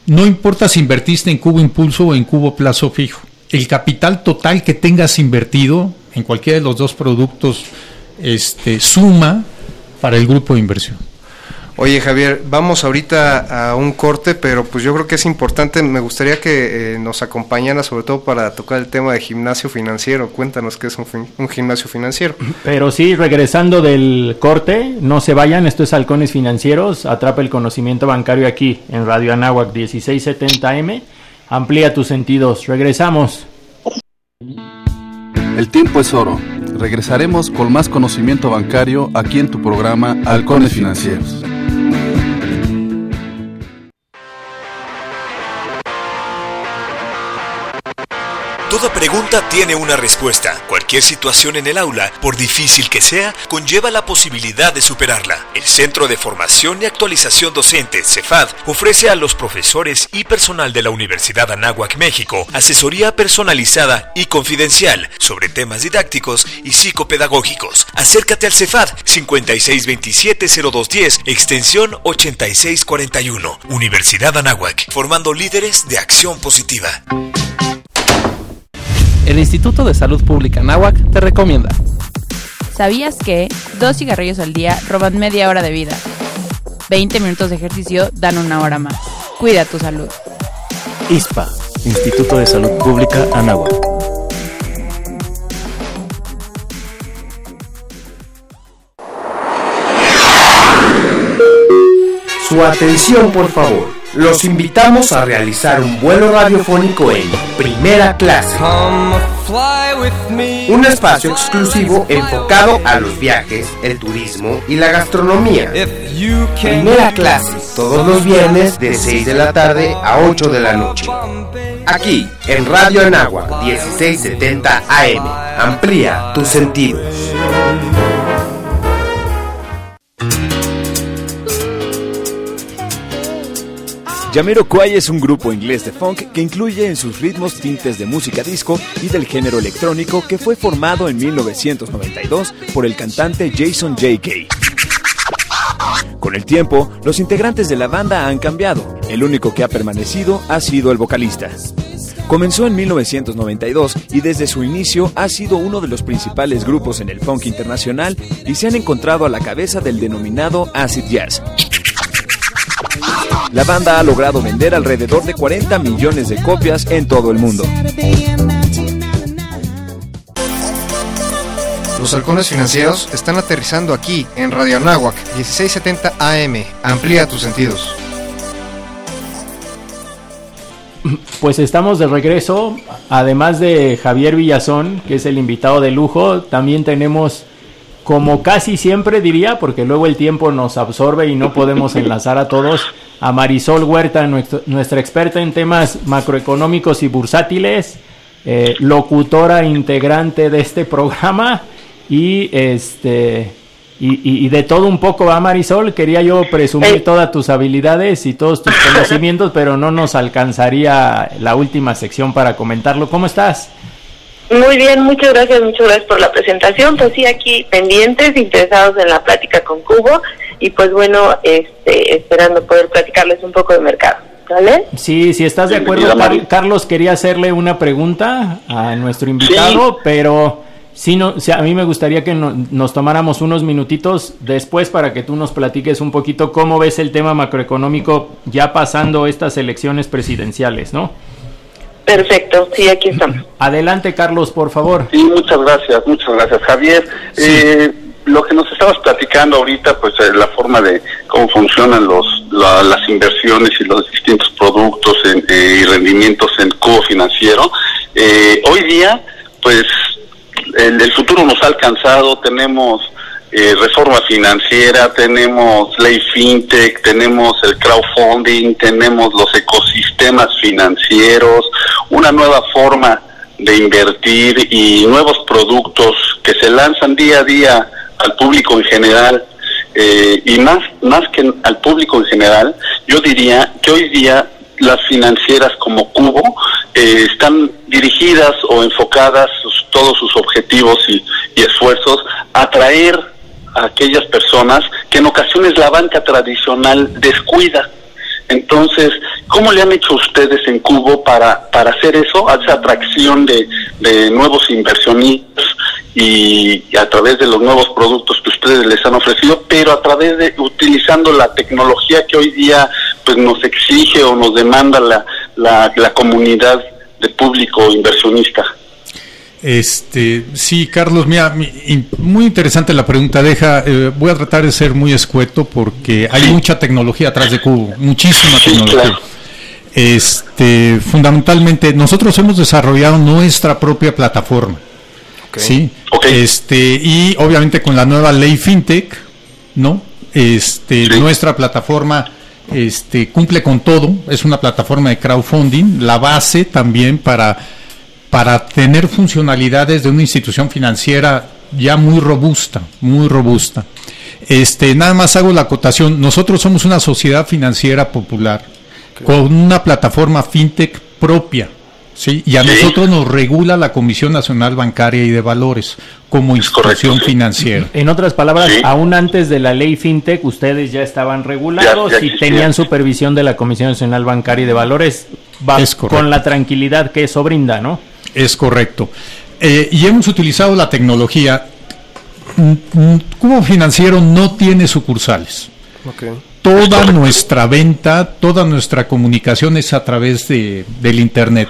No importa si invertiste en Cubo Impulso o en Cubo Plazo Fijo el capital total que tengas invertido en cualquiera de los dos productos este, suma para el grupo de inversión. Oye Javier, vamos ahorita a un corte, pero pues yo creo que es importante, me gustaría que eh, nos acompañara sobre todo para tocar el tema de gimnasio financiero. Cuéntanos qué es un, gimnasio financiero. Pero sí, regresando del corte, no se vayan, esto es Halcones Financieros, atrapa el conocimiento bancario aquí en Radio Anáhuac 1670M Amplía tus sentidos. Regresamos. El tiempo es oro. Regresaremos con más conocimiento bancario aquí en tu programa Halcones Financieros. Toda pregunta tiene una respuesta. Cualquier situación en el aula, por difícil que sea, conlleva la posibilidad de superarla. El Centro de Formación y Actualización Docente, CEFAD, ofrece a los profesores y personal de la Universidad Anáhuac, México, asesoría personalizada y confidencial sobre temas didácticos y psicopedagógicos. Acércate al CEFAD 5627-0210, extensión 8641. Universidad Anáhuac, formando líderes de acción positiva. El Instituto de Salud Pública Náhuac te recomienda. ¿Sabías que dos cigarrillos al día roban media hora de vida? 20 minutos de ejercicio dan una hora más. Cuida tu salud. ISPA, Instituto de Salud Pública Anáhuac. Su atención, por favor. Los invitamos a realizar un vuelo radiofónico en primera clase. Un espacio exclusivo enfocado a los viajes, el turismo y la gastronomía. Primera clase, todos los viernes de 6 de la tarde a 8 de la noche. Aquí, en Radio Anáhuac 1670 AM. Amplía tus sentidos. Jamiroquai es un grupo inglés de funk que incluye en sus ritmos tintes de música disco y del género electrónico que fue formado en 1992 por el cantante Jason J.K. Con el tiempo, los integrantes de la banda han cambiado. El único que ha permanecido ha sido el vocalista. Comenzó en 1992 y desde su inicio ha sido uno de los principales grupos en el funk internacional y se han encontrado a la cabeza del denominado acid jazz. La banda ha logrado vender alrededor de 40 millones de copias en todo el mundo. Los halcones financieros están aterrizando aquí en Radio Anáhuac 1670 AM. Amplía tus sentidos. Pues estamos de regreso. Además de Javier Villazón, que es el invitado de lujo, también tenemos, como casi siempre diría, porque luego el tiempo nos absorbe y no podemos enlazar a todos, a Marisol Huerta, nuestra experta en temas macroeconómicos y bursátiles, eh, locutora integrante de este programa y este y, de todo un poco, ¿va Marisol? Quería yo presumir todas tus habilidades y todos tus conocimientos, pero no nos alcanzaría la última sección para comentarlo. ¿Cómo estás? Muy bien, muchas gracias, muchas gracias por la presentación. Pues sí, aquí pendientes, interesados en la plática con Cubo y pues bueno, este, esperando poder platicarles un poco de mercado. ¿Vale? Sí, si estás de acuerdo, Carlos quería hacerle una pregunta a nuestro invitado, pero sí, no, a mí me gustaría que nos tomáramos unos minutitos después para que tú nos platiques un poquito cómo ves el tema macroeconómico ya pasando estas elecciones presidenciales, ¿no? Perfecto, sí, aquí estamos. Adelante, Carlos, por favor. Sí, muchas gracias, muchas gracias, Javier. Eh, lo que nos estabas platicando ahorita, pues eh, la forma de cómo funcionan los las inversiones y los distintos productos eh, y rendimientos en cubo financiero. Eh, hoy día, pues el, el, futuro nos ha alcanzado, tenemos reforma financiera, tenemos ley fintech, tenemos el crowdfunding, tenemos los ecosistemas financieros, una nueva forma de invertir y nuevos productos que se lanzan día a día al público en general eh, y más, más que al público en general, yo diría que hoy día las financieras como Cubo eh, están dirigidas o enfocadas todos sus objetivos y, y esfuerzos a atraer a aquellas personas que en ocasiones la banca tradicional descuida. Entonces, ¿cómo le han hecho ustedes en Cubo para, para hacer eso, esa atracción de, de nuevos inversionistas y, a través de los nuevos productos que ustedes les han ofrecido, pero a través de utilizando la tecnología que hoy día pues nos exige o nos demanda la, la, comunidad de público inversionista. Este, sí, Carlos, mira, muy interesante la pregunta. Deja, eh, voy a tratar de ser muy escueto porque hay mucha tecnología atrás de Cubo, muchísima tecnología. Este, fundamentalmente, nosotros hemos desarrollado nuestra propia plataforma. Sí. Este, y obviamente con la nueva ley FinTech, ¿no? Este, nuestra plataforma este, cumple con todo, es una plataforma de crowdfunding, la base también para, para tener funcionalidades de una institución financiera ya muy robusta, muy robusta. Este, nada más hago la acotación, nosotros somos una sociedad financiera popular con una plataforma fintech propia. Sí, y a nosotros nos regula la Comisión Nacional Bancaria y de Valores como institución financiera. En otras palabras, aún antes de la ley FinTech, ustedes ya estaban regulados y tenían supervisión de la Comisión Nacional Bancaria y de Valores con la tranquilidad que eso brinda, ¿no? Es correcto. Eh, y hemos utilizado la tecnología. Cubo Financiero no tiene sucursales. Toda nuestra venta, toda nuestra comunicación es a través de, del Internet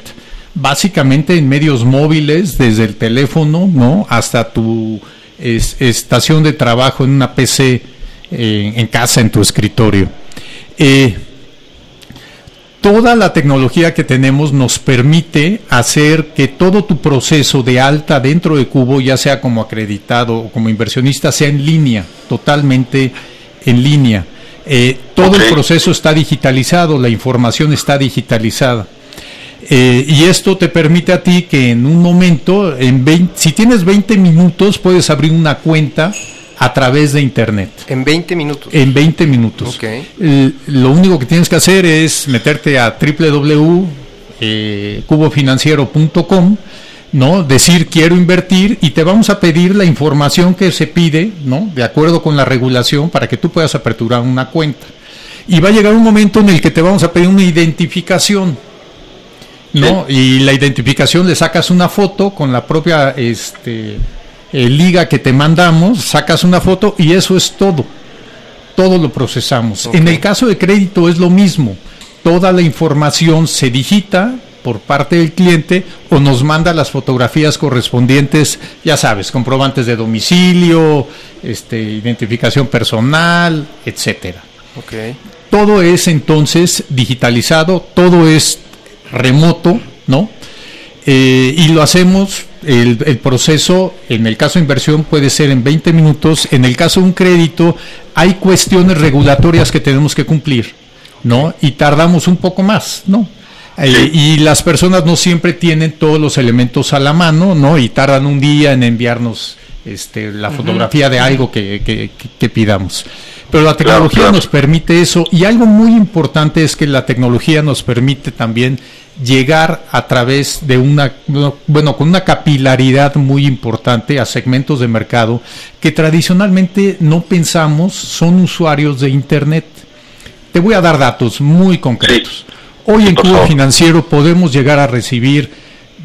básicamente en medios móviles, desde el teléfono, ¿no? Hasta tu estación de trabajo en una PC eh, en casa, en tu escritorio. Eh, toda la tecnología que tenemos nos permite hacer que todo tu proceso de alta dentro de Cubo, ya sea como acreditado o como inversionista, sea en línea, totalmente en línea. Eh, todo el proceso está digitalizado, la información está digitalizada. Eh, y esto te permite a ti que en un momento, en si tienes 20 minutos, puedes abrir una cuenta a través de Internet. En 20 minutos. En 20 minutos. lo único que tienes que hacer es meterte a www.cubofinanciero.com, ¿no? Decir quiero invertir y te vamos a pedir la información que se pide, ¿no? De acuerdo con la regulación para que tú puedas aperturar una cuenta. Y va a llegar un momento en el que te vamos a pedir una identificación. ¿no? Y la identificación le sacas una foto con la propia este eh, liga que te mandamos, sacas una foto y eso es todo. Todo lo procesamos. En el caso de crédito es lo mismo. Toda la información se digita por parte del cliente o nos manda las fotografías correspondientes, ya sabes, comprobantes de domicilio, este, identificación personal, etcétera. Todo es entonces digitalizado, todo es remoto, ¿no? Eh, y lo hacemos el, proceso, en el caso de inversión, puede ser en 20 minutos. En el caso de un crédito, hay cuestiones regulatorias que tenemos que cumplir, ¿no? Y tardamos un poco más, ¿no? Eh, y las personas no siempre tienen todos los elementos a la mano, ¿no? Y tardan un día en enviarnos este, la fotografía de algo que, pidamos. Pero la tecnología nos permite eso y algo muy importante es que la tecnología nos permite también llegar a través de una, bueno, con una capilaridad muy importante a segmentos de mercado que tradicionalmente no pensamos son usuarios de Internet. Te voy a dar datos muy concretos. Hoy en Cubo Financiero podemos llegar a recibir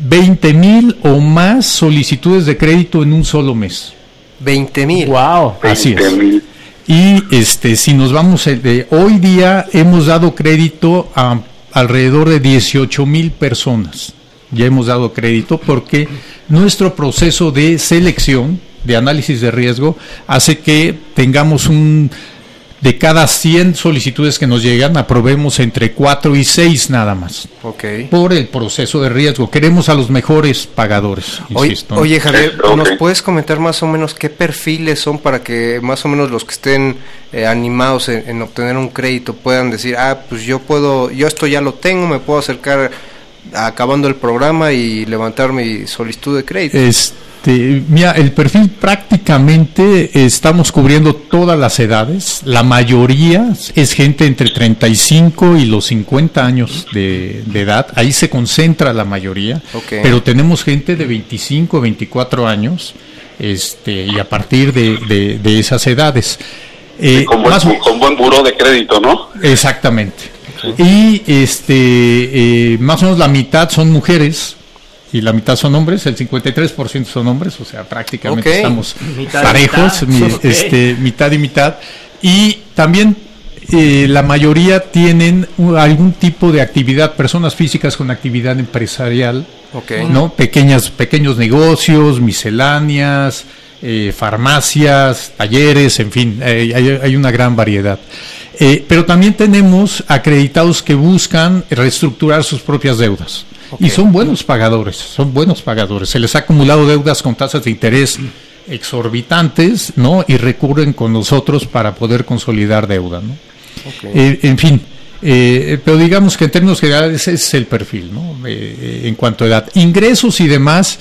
20 mil o más solicitudes de crédito en un solo mes. 20 mil. Wow. Así es. Y este, si nos vamos eh, de hoy día hemos dado crédito a alrededor de 18 mil personas. Ya hemos dado crédito porque nuestro proceso de selección, de análisis de riesgo, hace que tengamos un, de cada 100 solicitudes que nos llegan, aprobemos entre 4 y 6 nada más. Okay. Por el proceso de riesgo. Queremos a los mejores pagadores. Oye, Javier, ¿nos puedes comentar más o menos qué perfiles son para que más o menos los que estén eh, animados en, obtener un crédito puedan decir, ah, pues yo puedo, yo esto ya lo tengo, me puedo acercar acabando el programa y levantar mi solicitud de crédito? Este, mira, el perfil prácticamente estamos cubriendo todas las edades. La mayoría es gente entre 35 y los 50 años de, edad. Ahí se concentra la mayoría. Pero tenemos gente de 25, 24 años este, y a partir de, esas edades. Eh, con, buen, buro de crédito, ¿no? Exactamente. Y este, eh, más o menos la mitad son mujeres y la mitad son hombres, el 53% son hombres, o sea, prácticamente estamos parejos, mitad. este, mitad y mitad. Y también eh, la mayoría tienen algún tipo de actividad, personas físicas con actividad empresarial, ¿no? Pequeñas, pequeños negocios, misceláneas, eh, farmacias, talleres, en fin, hay, hay, una gran variedad. Eh, pero también tenemos acreditados que buscan reestructurar sus propias deudas. Y son buenos pagadores, son buenos pagadores. Se les ha acumulado deudas con tasas de interés exorbitantes, ¿no? Y recurren con nosotros para poder consolidar deuda, ¿no? Eh, en fin, eh, pero digamos que en términos generales ese es el perfil, ¿no? Eh, en cuanto a edad. Ingresos y demás,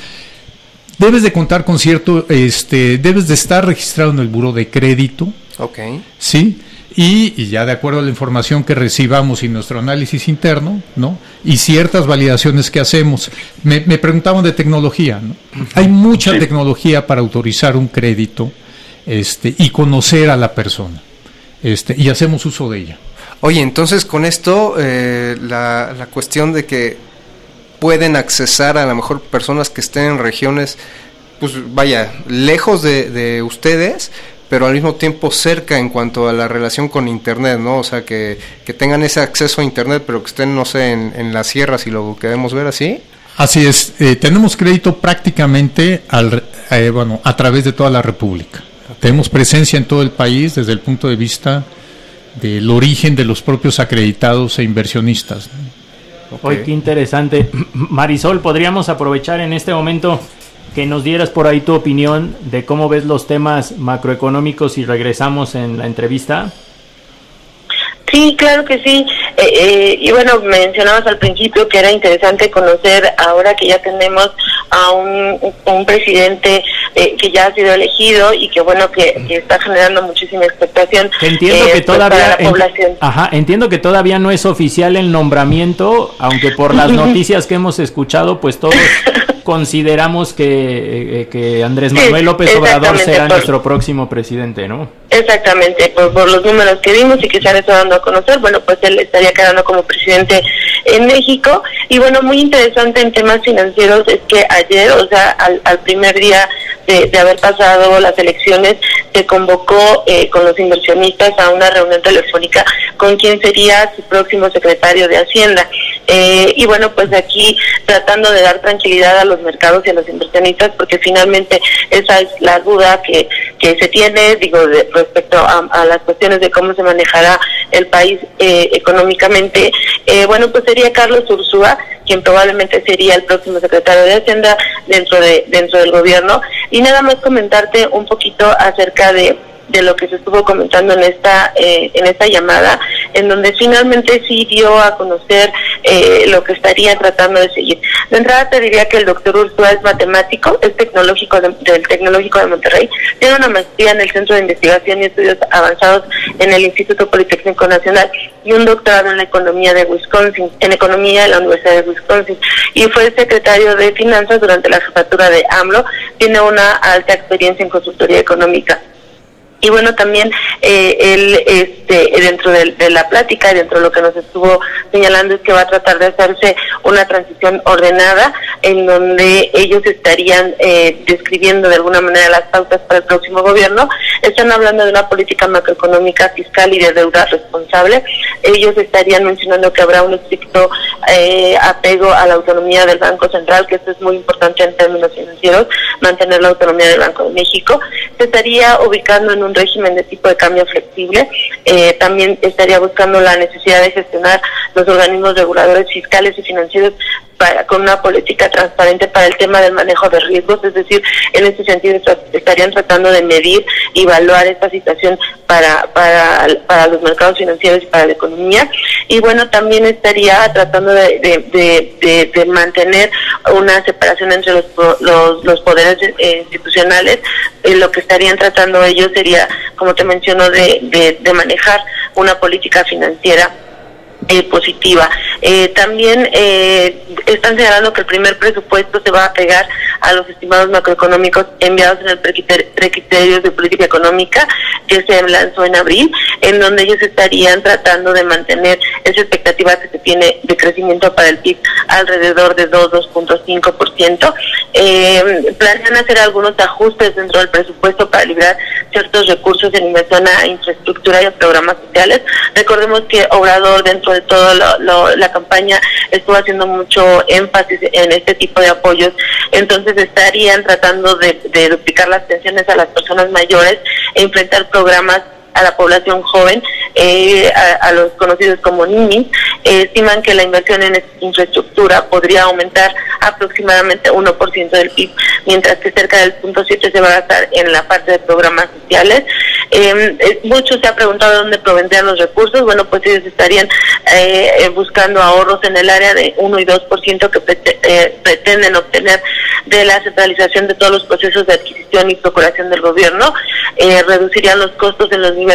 debes de contar con cierto, este, debes de estar registrado en el buro de crédito. Ok. Sí y, ya de acuerdo a la información que recibamos y nuestro análisis interno, ¿no? Y ciertas validaciones que hacemos. Me, preguntaban de tecnología, ¿no? Hay mucha tecnología para autorizar un crédito este, y conocer a la persona. Este, y hacemos uso de ella. Oye, entonces con esto, eh, la, la cuestión de que pueden accesar a lo mejor personas que estén en regiones, pues vaya, lejos de, de ustedes, pero al mismo tiempo cerca en cuanto a la relación con Internet, ¿no? O sea, que, tengan ese acceso a Internet, pero que estén, no sé, en, en las sierras y lo queremos ver así. Así es, eh, tenemos crédito prácticamente al, eh, bueno, a través de toda la República. Tenemos presencia en todo el país desde el punto de vista del origen de los propios acreditados e inversionistas. Hoy qué interesante. Marisol, podríamos aprovechar en este momento que nos dieras por ahí tu opinión de cómo ves los temas macroeconómicos y regresamos en la entrevista. Sí, claro que sí. Eh, eh, y bueno, mencionabas al principio que era interesante conocer ahora que ya tenemos a un, un presidente eh, que ya ha sido elegido y que bueno que, está generando muchísima expectación. Entiendo que pues, todavía la población. ajá, entiendo que todavía no es oficial el nombramiento, aunque por las noticias que hemos escuchado, pues todos consideramos que, que Andrés Manuel López Obrador será nuestro próximo presidente, ¿no? Exactamente, por, por los números que vimos y que se han estado dando a conocer, bueno, pues él estaría quedando como presidente en México. Y bueno, muy interesante en temas financieros es que ayer, o sea, al, al primer día de, haber pasado las elecciones, se convocó eh, con los inversionistas a una reunión telefónica con quien sería su próximo secretario de Hacienda. Eh, y bueno, pues aquí tratando de dar tranquilidad a los mercados y a los inversionistas, porque finalmente esa es la duda que, que se tiene, digo, respecto a, las cuestiones de cómo se manejará el país eh, económicamente. bueno, pues sería Carlos Ursúa, quien probablemente sería el próximo secretario de Hacienda dentro de dentro del gobierno y nada más comentarte un poquito acerca de de lo que se estuvo comentando en esta eh, en esta llamada, en donde finalmente sí dio a conocer eh, lo que estaría tratando de seguir. De entrada te diría que el doctor Ursula es matemático, es tecnológico del Tecnológico de Monterrey, tiene una maestría en el Centro de Investigación y Estudios Avanzados en el Instituto Politécnico Nacional y un doctorado en la economía de Wisconsin, en economía de la Universidad de Wisconsin, y fue secretario de Finanzas durante la jefatura de AMLO, tiene una alta experiencia en consultoría económica y bueno también eh, él este dentro de, la plática dentro de lo que nos estuvo señalando es que va a tratar de hacerse una transición ordenada en donde ellos estarían eh, describiendo de alguna manera las pautas para el próximo gobierno. Están hablando de una política macroeconómica fiscal y de deuda responsable. Ellos estarían mencionando que habrá un estricto eh, apego a la autonomía del Banco Central que esto es muy importante en términos financieros mantener la autonomía del Banco de México. Se estaría ubicando en un régimen de tipo de cambio flexible. Eh, también estaría buscando la necesidad de gestionar los organismos reguladores fiscales y financieros con una política transparente para el tema del manejo de riesgos, es decir, en ese sentido estarían tratando de medir y evaluar esta situación para, para, para los mercados financieros y para la economía. Y bueno, también estaría tratando de, de, de, mantener una separación entre los, los, los poderes eh, institucionales. Eh, lo que estarían tratando ellos sería, como te menciono, de, de manejar una política financiera eh, positiva. Eh, también eh, están señalando que el primer presupuesto se va a pegar a los estimados macroeconómicos enviados en el precriterios de política económica que se lanzó en abril, en donde ellos estarían tratando de mantener esa expectativa que se tiene de crecimiento para el PIB alrededor de 2, 2.5%. Eh, planean hacer algunos ajustes dentro del presupuesto para liberar ciertos recursos en inversión a infraestructura y a programas sociales. Recordemos que Obrador dentro de toda la campaña estuvo haciendo mucho énfasis en este tipo de apoyos, entonces estarían tratando de, de duplicar las pensiones a las personas mayores e enfrentar programas a la población joven, eh, a, los conocidos como ninis, eh, estiman que la inversión en infraestructura podría aumentar aproximadamente 1% del PIB, mientras que cerca del punto 7 se va a gastar en la parte de programas sociales. Em, eh, muchos se ha preguntado dónde provendrían los recursos. Bueno, pues ellos estarían buscando ahorros en el área de 1 y 2% que pretenden obtener de la centralización de todos los procesos de adquisición y procuración del gobierno. reducirían los costos en los niveles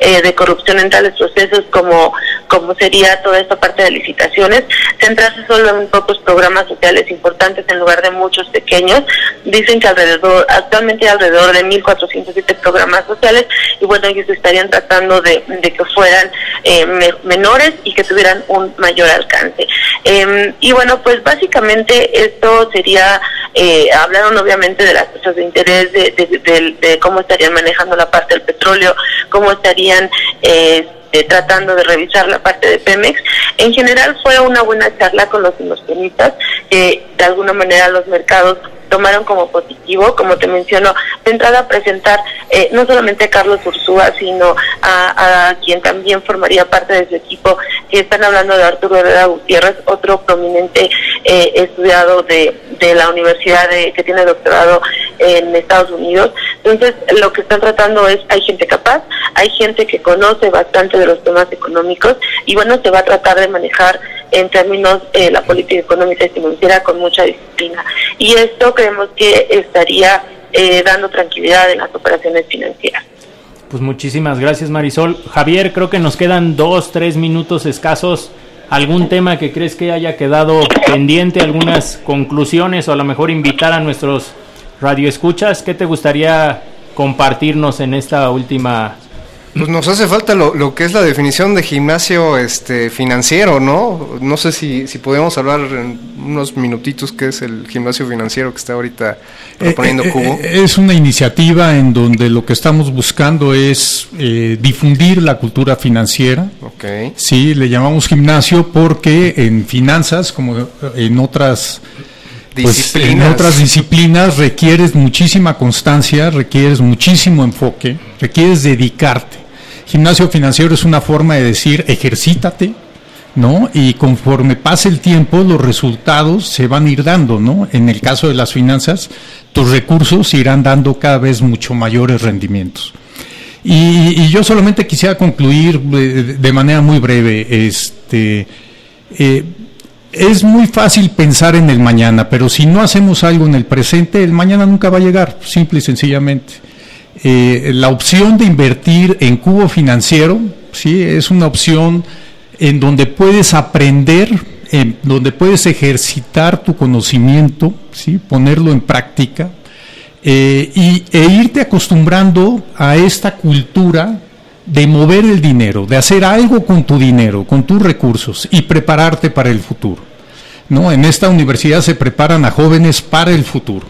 eh, de corrupción en tales procesos como, como sería toda esta parte de licitaciones, centrarse solo en pocos programas sociales importantes en lugar de muchos pequeños. Dicen que alrededor, actualmente hay alrededor de 1.407 programas sociales y bueno, ellos estarían tratando de, que fueran eh, menores y que tuvieran un mayor alcance. Em, y bueno, pues básicamente esto sería, eh, hablaron obviamente de las cosas de interés, de, de cómo estarían manejando la parte del petróleo, cómo estarían eh, tratando de revisar la parte de Pemex. En general fue una buena charla con los inversionistas, que de alguna manera los mercados tomaron como positivo, como te menciono, de entrada a presentar eh, no solamente a Carlos Ursúa, sino a, quien también formaría parte de su equipo, que están hablando de Arturo Herrera Gutiérrez, otro prominente eh, estudiado de, de la universidad de, que tiene doctorado en Estados Unidos. Entonces, lo que están tratando es, hay gente capaz, hay gente que conoce bastante de los temas económicos y bueno, se va a tratar de manejar en términos eh, la política económica y financiera con mucha disciplina. Y esto creemos que estaría eh, dando tranquilidad en las operaciones financieras. Pues muchísimas gracias Marisol. Javier, creo que nos quedan dos, tres minutos escasos. ¿Algún tema que crees que haya quedado pendiente? ¿Algunas conclusiones o a lo mejor invitar a nuestros radioescuchas? ¿Qué te gustaría compartirnos en esta última pues nos hace falta lo, lo, que es la definición de gimnasio este financiero, ¿no? No sé si, si podemos hablar en unos minutitos qué es el gimnasio financiero que está ahorita proponiendo eh, eh, Cubo. Eh, es una iniciativa en donde lo que estamos buscando es difundir la cultura financiera. Okay. Sí, le llamamos gimnasio porque en finanzas, como en otras pues en otras disciplinas requieres muchísima constancia, requieres muchísimo enfoque, requieres dedicarte. Gimnasio financiero es una forma de decir ejercítate, ¿no? Y conforme pase el tiempo, los resultados se van a ir dando, ¿no? En el caso de las finanzas, tus recursos irán dando cada vez mucho mayores rendimientos. Y, yo solamente quisiera concluir de, de manera muy breve, este, eh, es muy fácil pensar en el mañana, pero si no hacemos algo en el presente, el mañana nunca va a llegar, simple y sencillamente. Eh, la opción de invertir en cubo financiero, sí, es una opción en donde puedes aprender, en donde puedes ejercitar tu conocimiento, sí, ponerlo en práctica eh, y, e irte acostumbrando a esta cultura de mover el dinero, de hacer algo con tu dinero, con tus recursos y prepararte para el futuro. ¿No? En esta universidad se preparan a jóvenes para el futuro.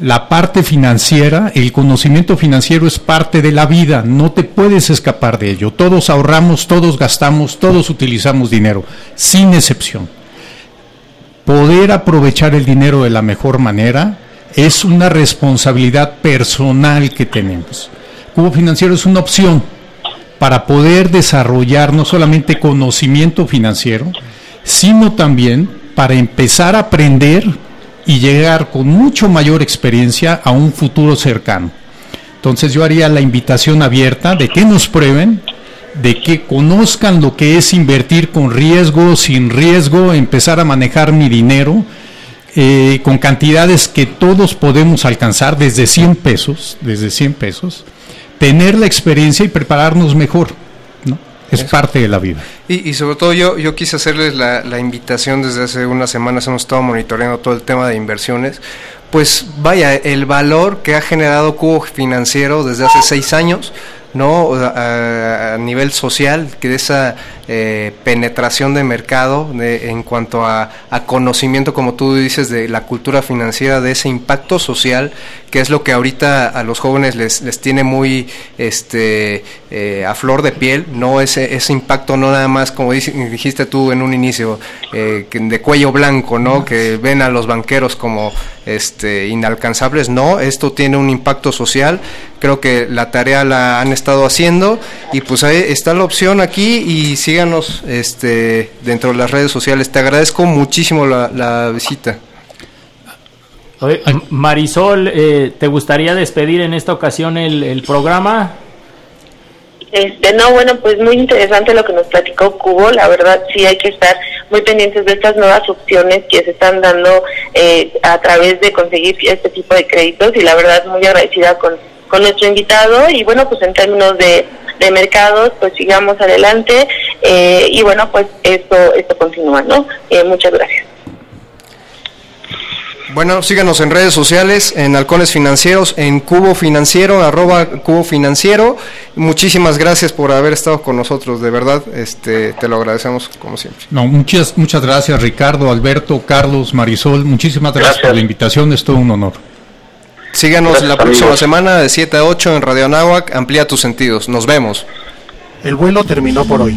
La parte financiera, el conocimiento financiero es parte de la vida, no te puedes escapar de ello. Todos ahorramos, todos gastamos, todos utilizamos dinero, sin excepción. Poder aprovechar el dinero de la mejor manera es una responsabilidad personal que tenemos. Cubo financiero es una opción, para poder desarrollar no solamente conocimiento financiero, sino también para empezar a aprender y llegar con mucho mayor experiencia a un futuro cercano. Entonces yo haría la invitación abierta de que nos prueben, de que conozcan lo que es invertir con riesgo, sin riesgo, empezar a manejar mi dinero eh, con cantidades que todos podemos alcanzar desde 100 pesos, desde 100 pesos, tener la experiencia y prepararnos mejor. ¿no? Es parte de la vida. Y, sobre todo yo, yo quise hacerles la, la, invitación desde hace unas semanas, hemos estado monitoreando todo el tema de inversiones. Pues vaya, el valor que ha generado Cubo Financiero desde hace seis años, ¿no? A, nivel social, que esa eh, penetración de mercado en cuanto a, conocimiento, como tú dices, de la cultura financiera, de ese impacto social, que es lo que ahorita a los jóvenes les, les tiene muy este, eh, a flor de piel, no ese, ese impacto no nada más, como dijiste tú en un inicio, eh, de cuello blanco, ¿no? que ven a los banqueros como este, inalcanzables, no, esto tiene un impacto social, creo que la tarea la han estado haciendo y pues ahí está la opción aquí y síganos este, dentro de las redes sociales. Te agradezco muchísimo la, visita. Marisol, eh, ¿te gustaría despedir en esta ocasión el, el programa? Este, no, bueno, pues muy interesante lo que nos platicó Cubo. La verdad, sí hay que estar muy pendientes de estas nuevas opciones que se están dando eh, a través de conseguir este tipo de créditos. Y la verdad, muy agradecida con, con nuestro invitado. Y bueno, pues en términos de, de mercados, pues sigamos adelante. Eh, y bueno, pues esto, esto continúa, ¿no? Eh, muchas gracias. Bueno, síganos en redes sociales, en Halcones Financieros, en Cubo Financiero, arroba Cubo Financiero. Muchísimas gracias por haber estado con nosotros, de verdad, este, te lo agradecemos como siempre. No, muchas, muchas gracias Ricardo, Alberto, Carlos, Marisol, muchísimas gracias, por la invitación, es todo un honor. Síganos la próxima semana de 7 a 8 en Radio Anáhuac, amplía tus sentidos, nos vemos. El vuelo terminó por hoy.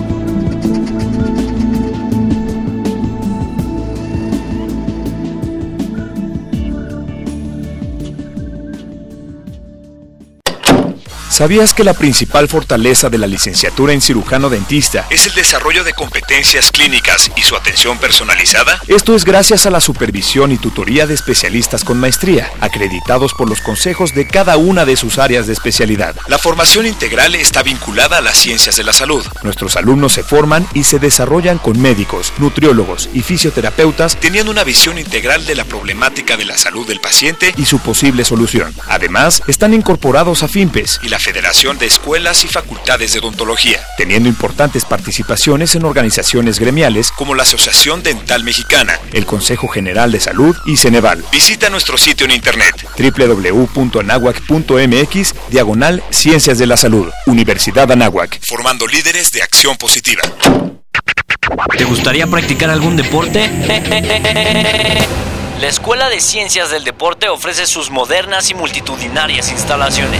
¿Sabías que la principal fortaleza de la licenciatura en cirujano dentista es el desarrollo de competencias clínicas y su atención personalizada? Esto es gracias a la supervisión y tutoría de especialistas con maestría, acreditados por los consejos de cada una de sus áreas de especialidad. La formación integral está vinculada a las ciencias de la salud. Nuestros alumnos se forman y se desarrollan con médicos, nutriólogos y fisioterapeutas, teniendo una visión integral de la problemática de la salud del paciente y su posible solución. Además, están incorporados a FIMPES y la Federación de Escuelas y Facultades de Odontología, teniendo importantes participaciones en organizaciones gremiales como la Asociación Dental Mexicana, el Consejo General de Salud y Ceneval. Visita nuestro sitio en internet www.anahuac.mx diagonal Ciencias de la Salud, Universidad Anáhuac, formando líderes de acción positiva. ¿Te gustaría practicar algún deporte? La Escuela de Ciencias del Deporte ofrece sus modernas y multitudinarias instalaciones.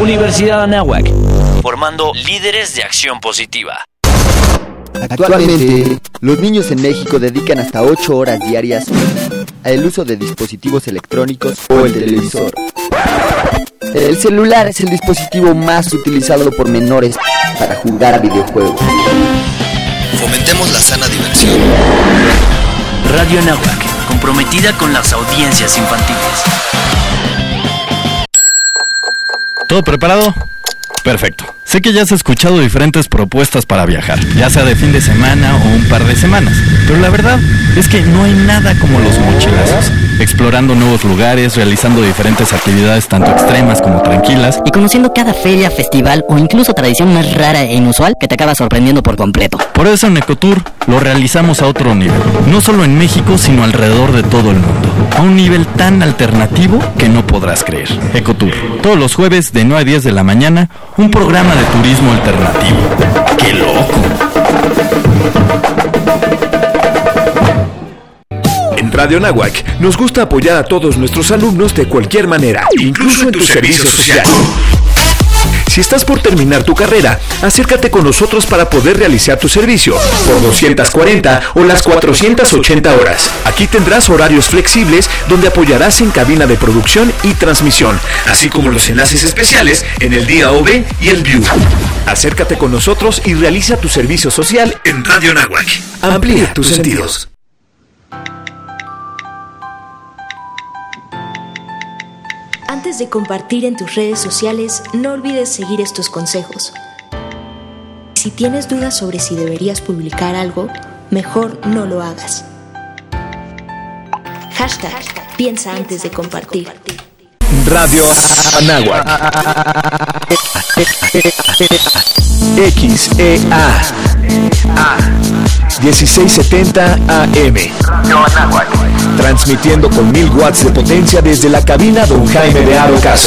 Universidad Anáhuac, formando líderes de acción positiva. Actualmente, los niños en México dedican hasta 8 horas diarias al uso de dispositivos electrónicos o el televisor. El celular es el dispositivo más utilizado por menores para jugar a videojuegos. Fomentemos la sana diversión. Radio Nahuac, comprometida con las audiencias infantiles. ¿Todo preparado? Perfecto. Sé que ya has escuchado diferentes propuestas para viajar, ya sea de fin de semana o un par de semanas, pero la verdad es que no hay nada como los mochilazos. Explorando nuevos lugares, realizando diferentes actividades tanto extremas como tranquilas. Y conociendo cada feria, festival o incluso tradición más rara e inusual que te acaba sorprendiendo por completo. Por eso en Ecotour lo realizamos a otro nivel, no solo en México, sino alrededor de todo el mundo. A un nivel tan alternativo que no podrás creer. Ecotour, todos los jueves de 9 a 10 de la mañana, un programa de turismo alternativo. ¡Qué loco! Radio Nahuac nos gusta apoyar a todos nuestros alumnos de cualquier manera, incluso en tu servicio social. Si estás por terminar tu carrera, acércate con nosotros para poder realizar tu servicio por 240 o las 480 horas. Aquí tendrás horarios flexibles donde apoyarás en cabina de producción y transmisión, así como los enlaces especiales en el día OV y el View. Acércate con nosotros y realiza tu servicio social en Radio Nahuac. Amplía tus sentidos. Antes de compartir en tus redes sociales, no olvides seguir estos consejos. Si tienes dudas sobre si deberías publicar algo, mejor no lo hagas. Hashtag, piensa antes de compartir. Radio Anáhuac. XEA. 1670 AM. Transmitiendo con 1000 watts de potencia desde la cabina Don Jaime de Aro Caso.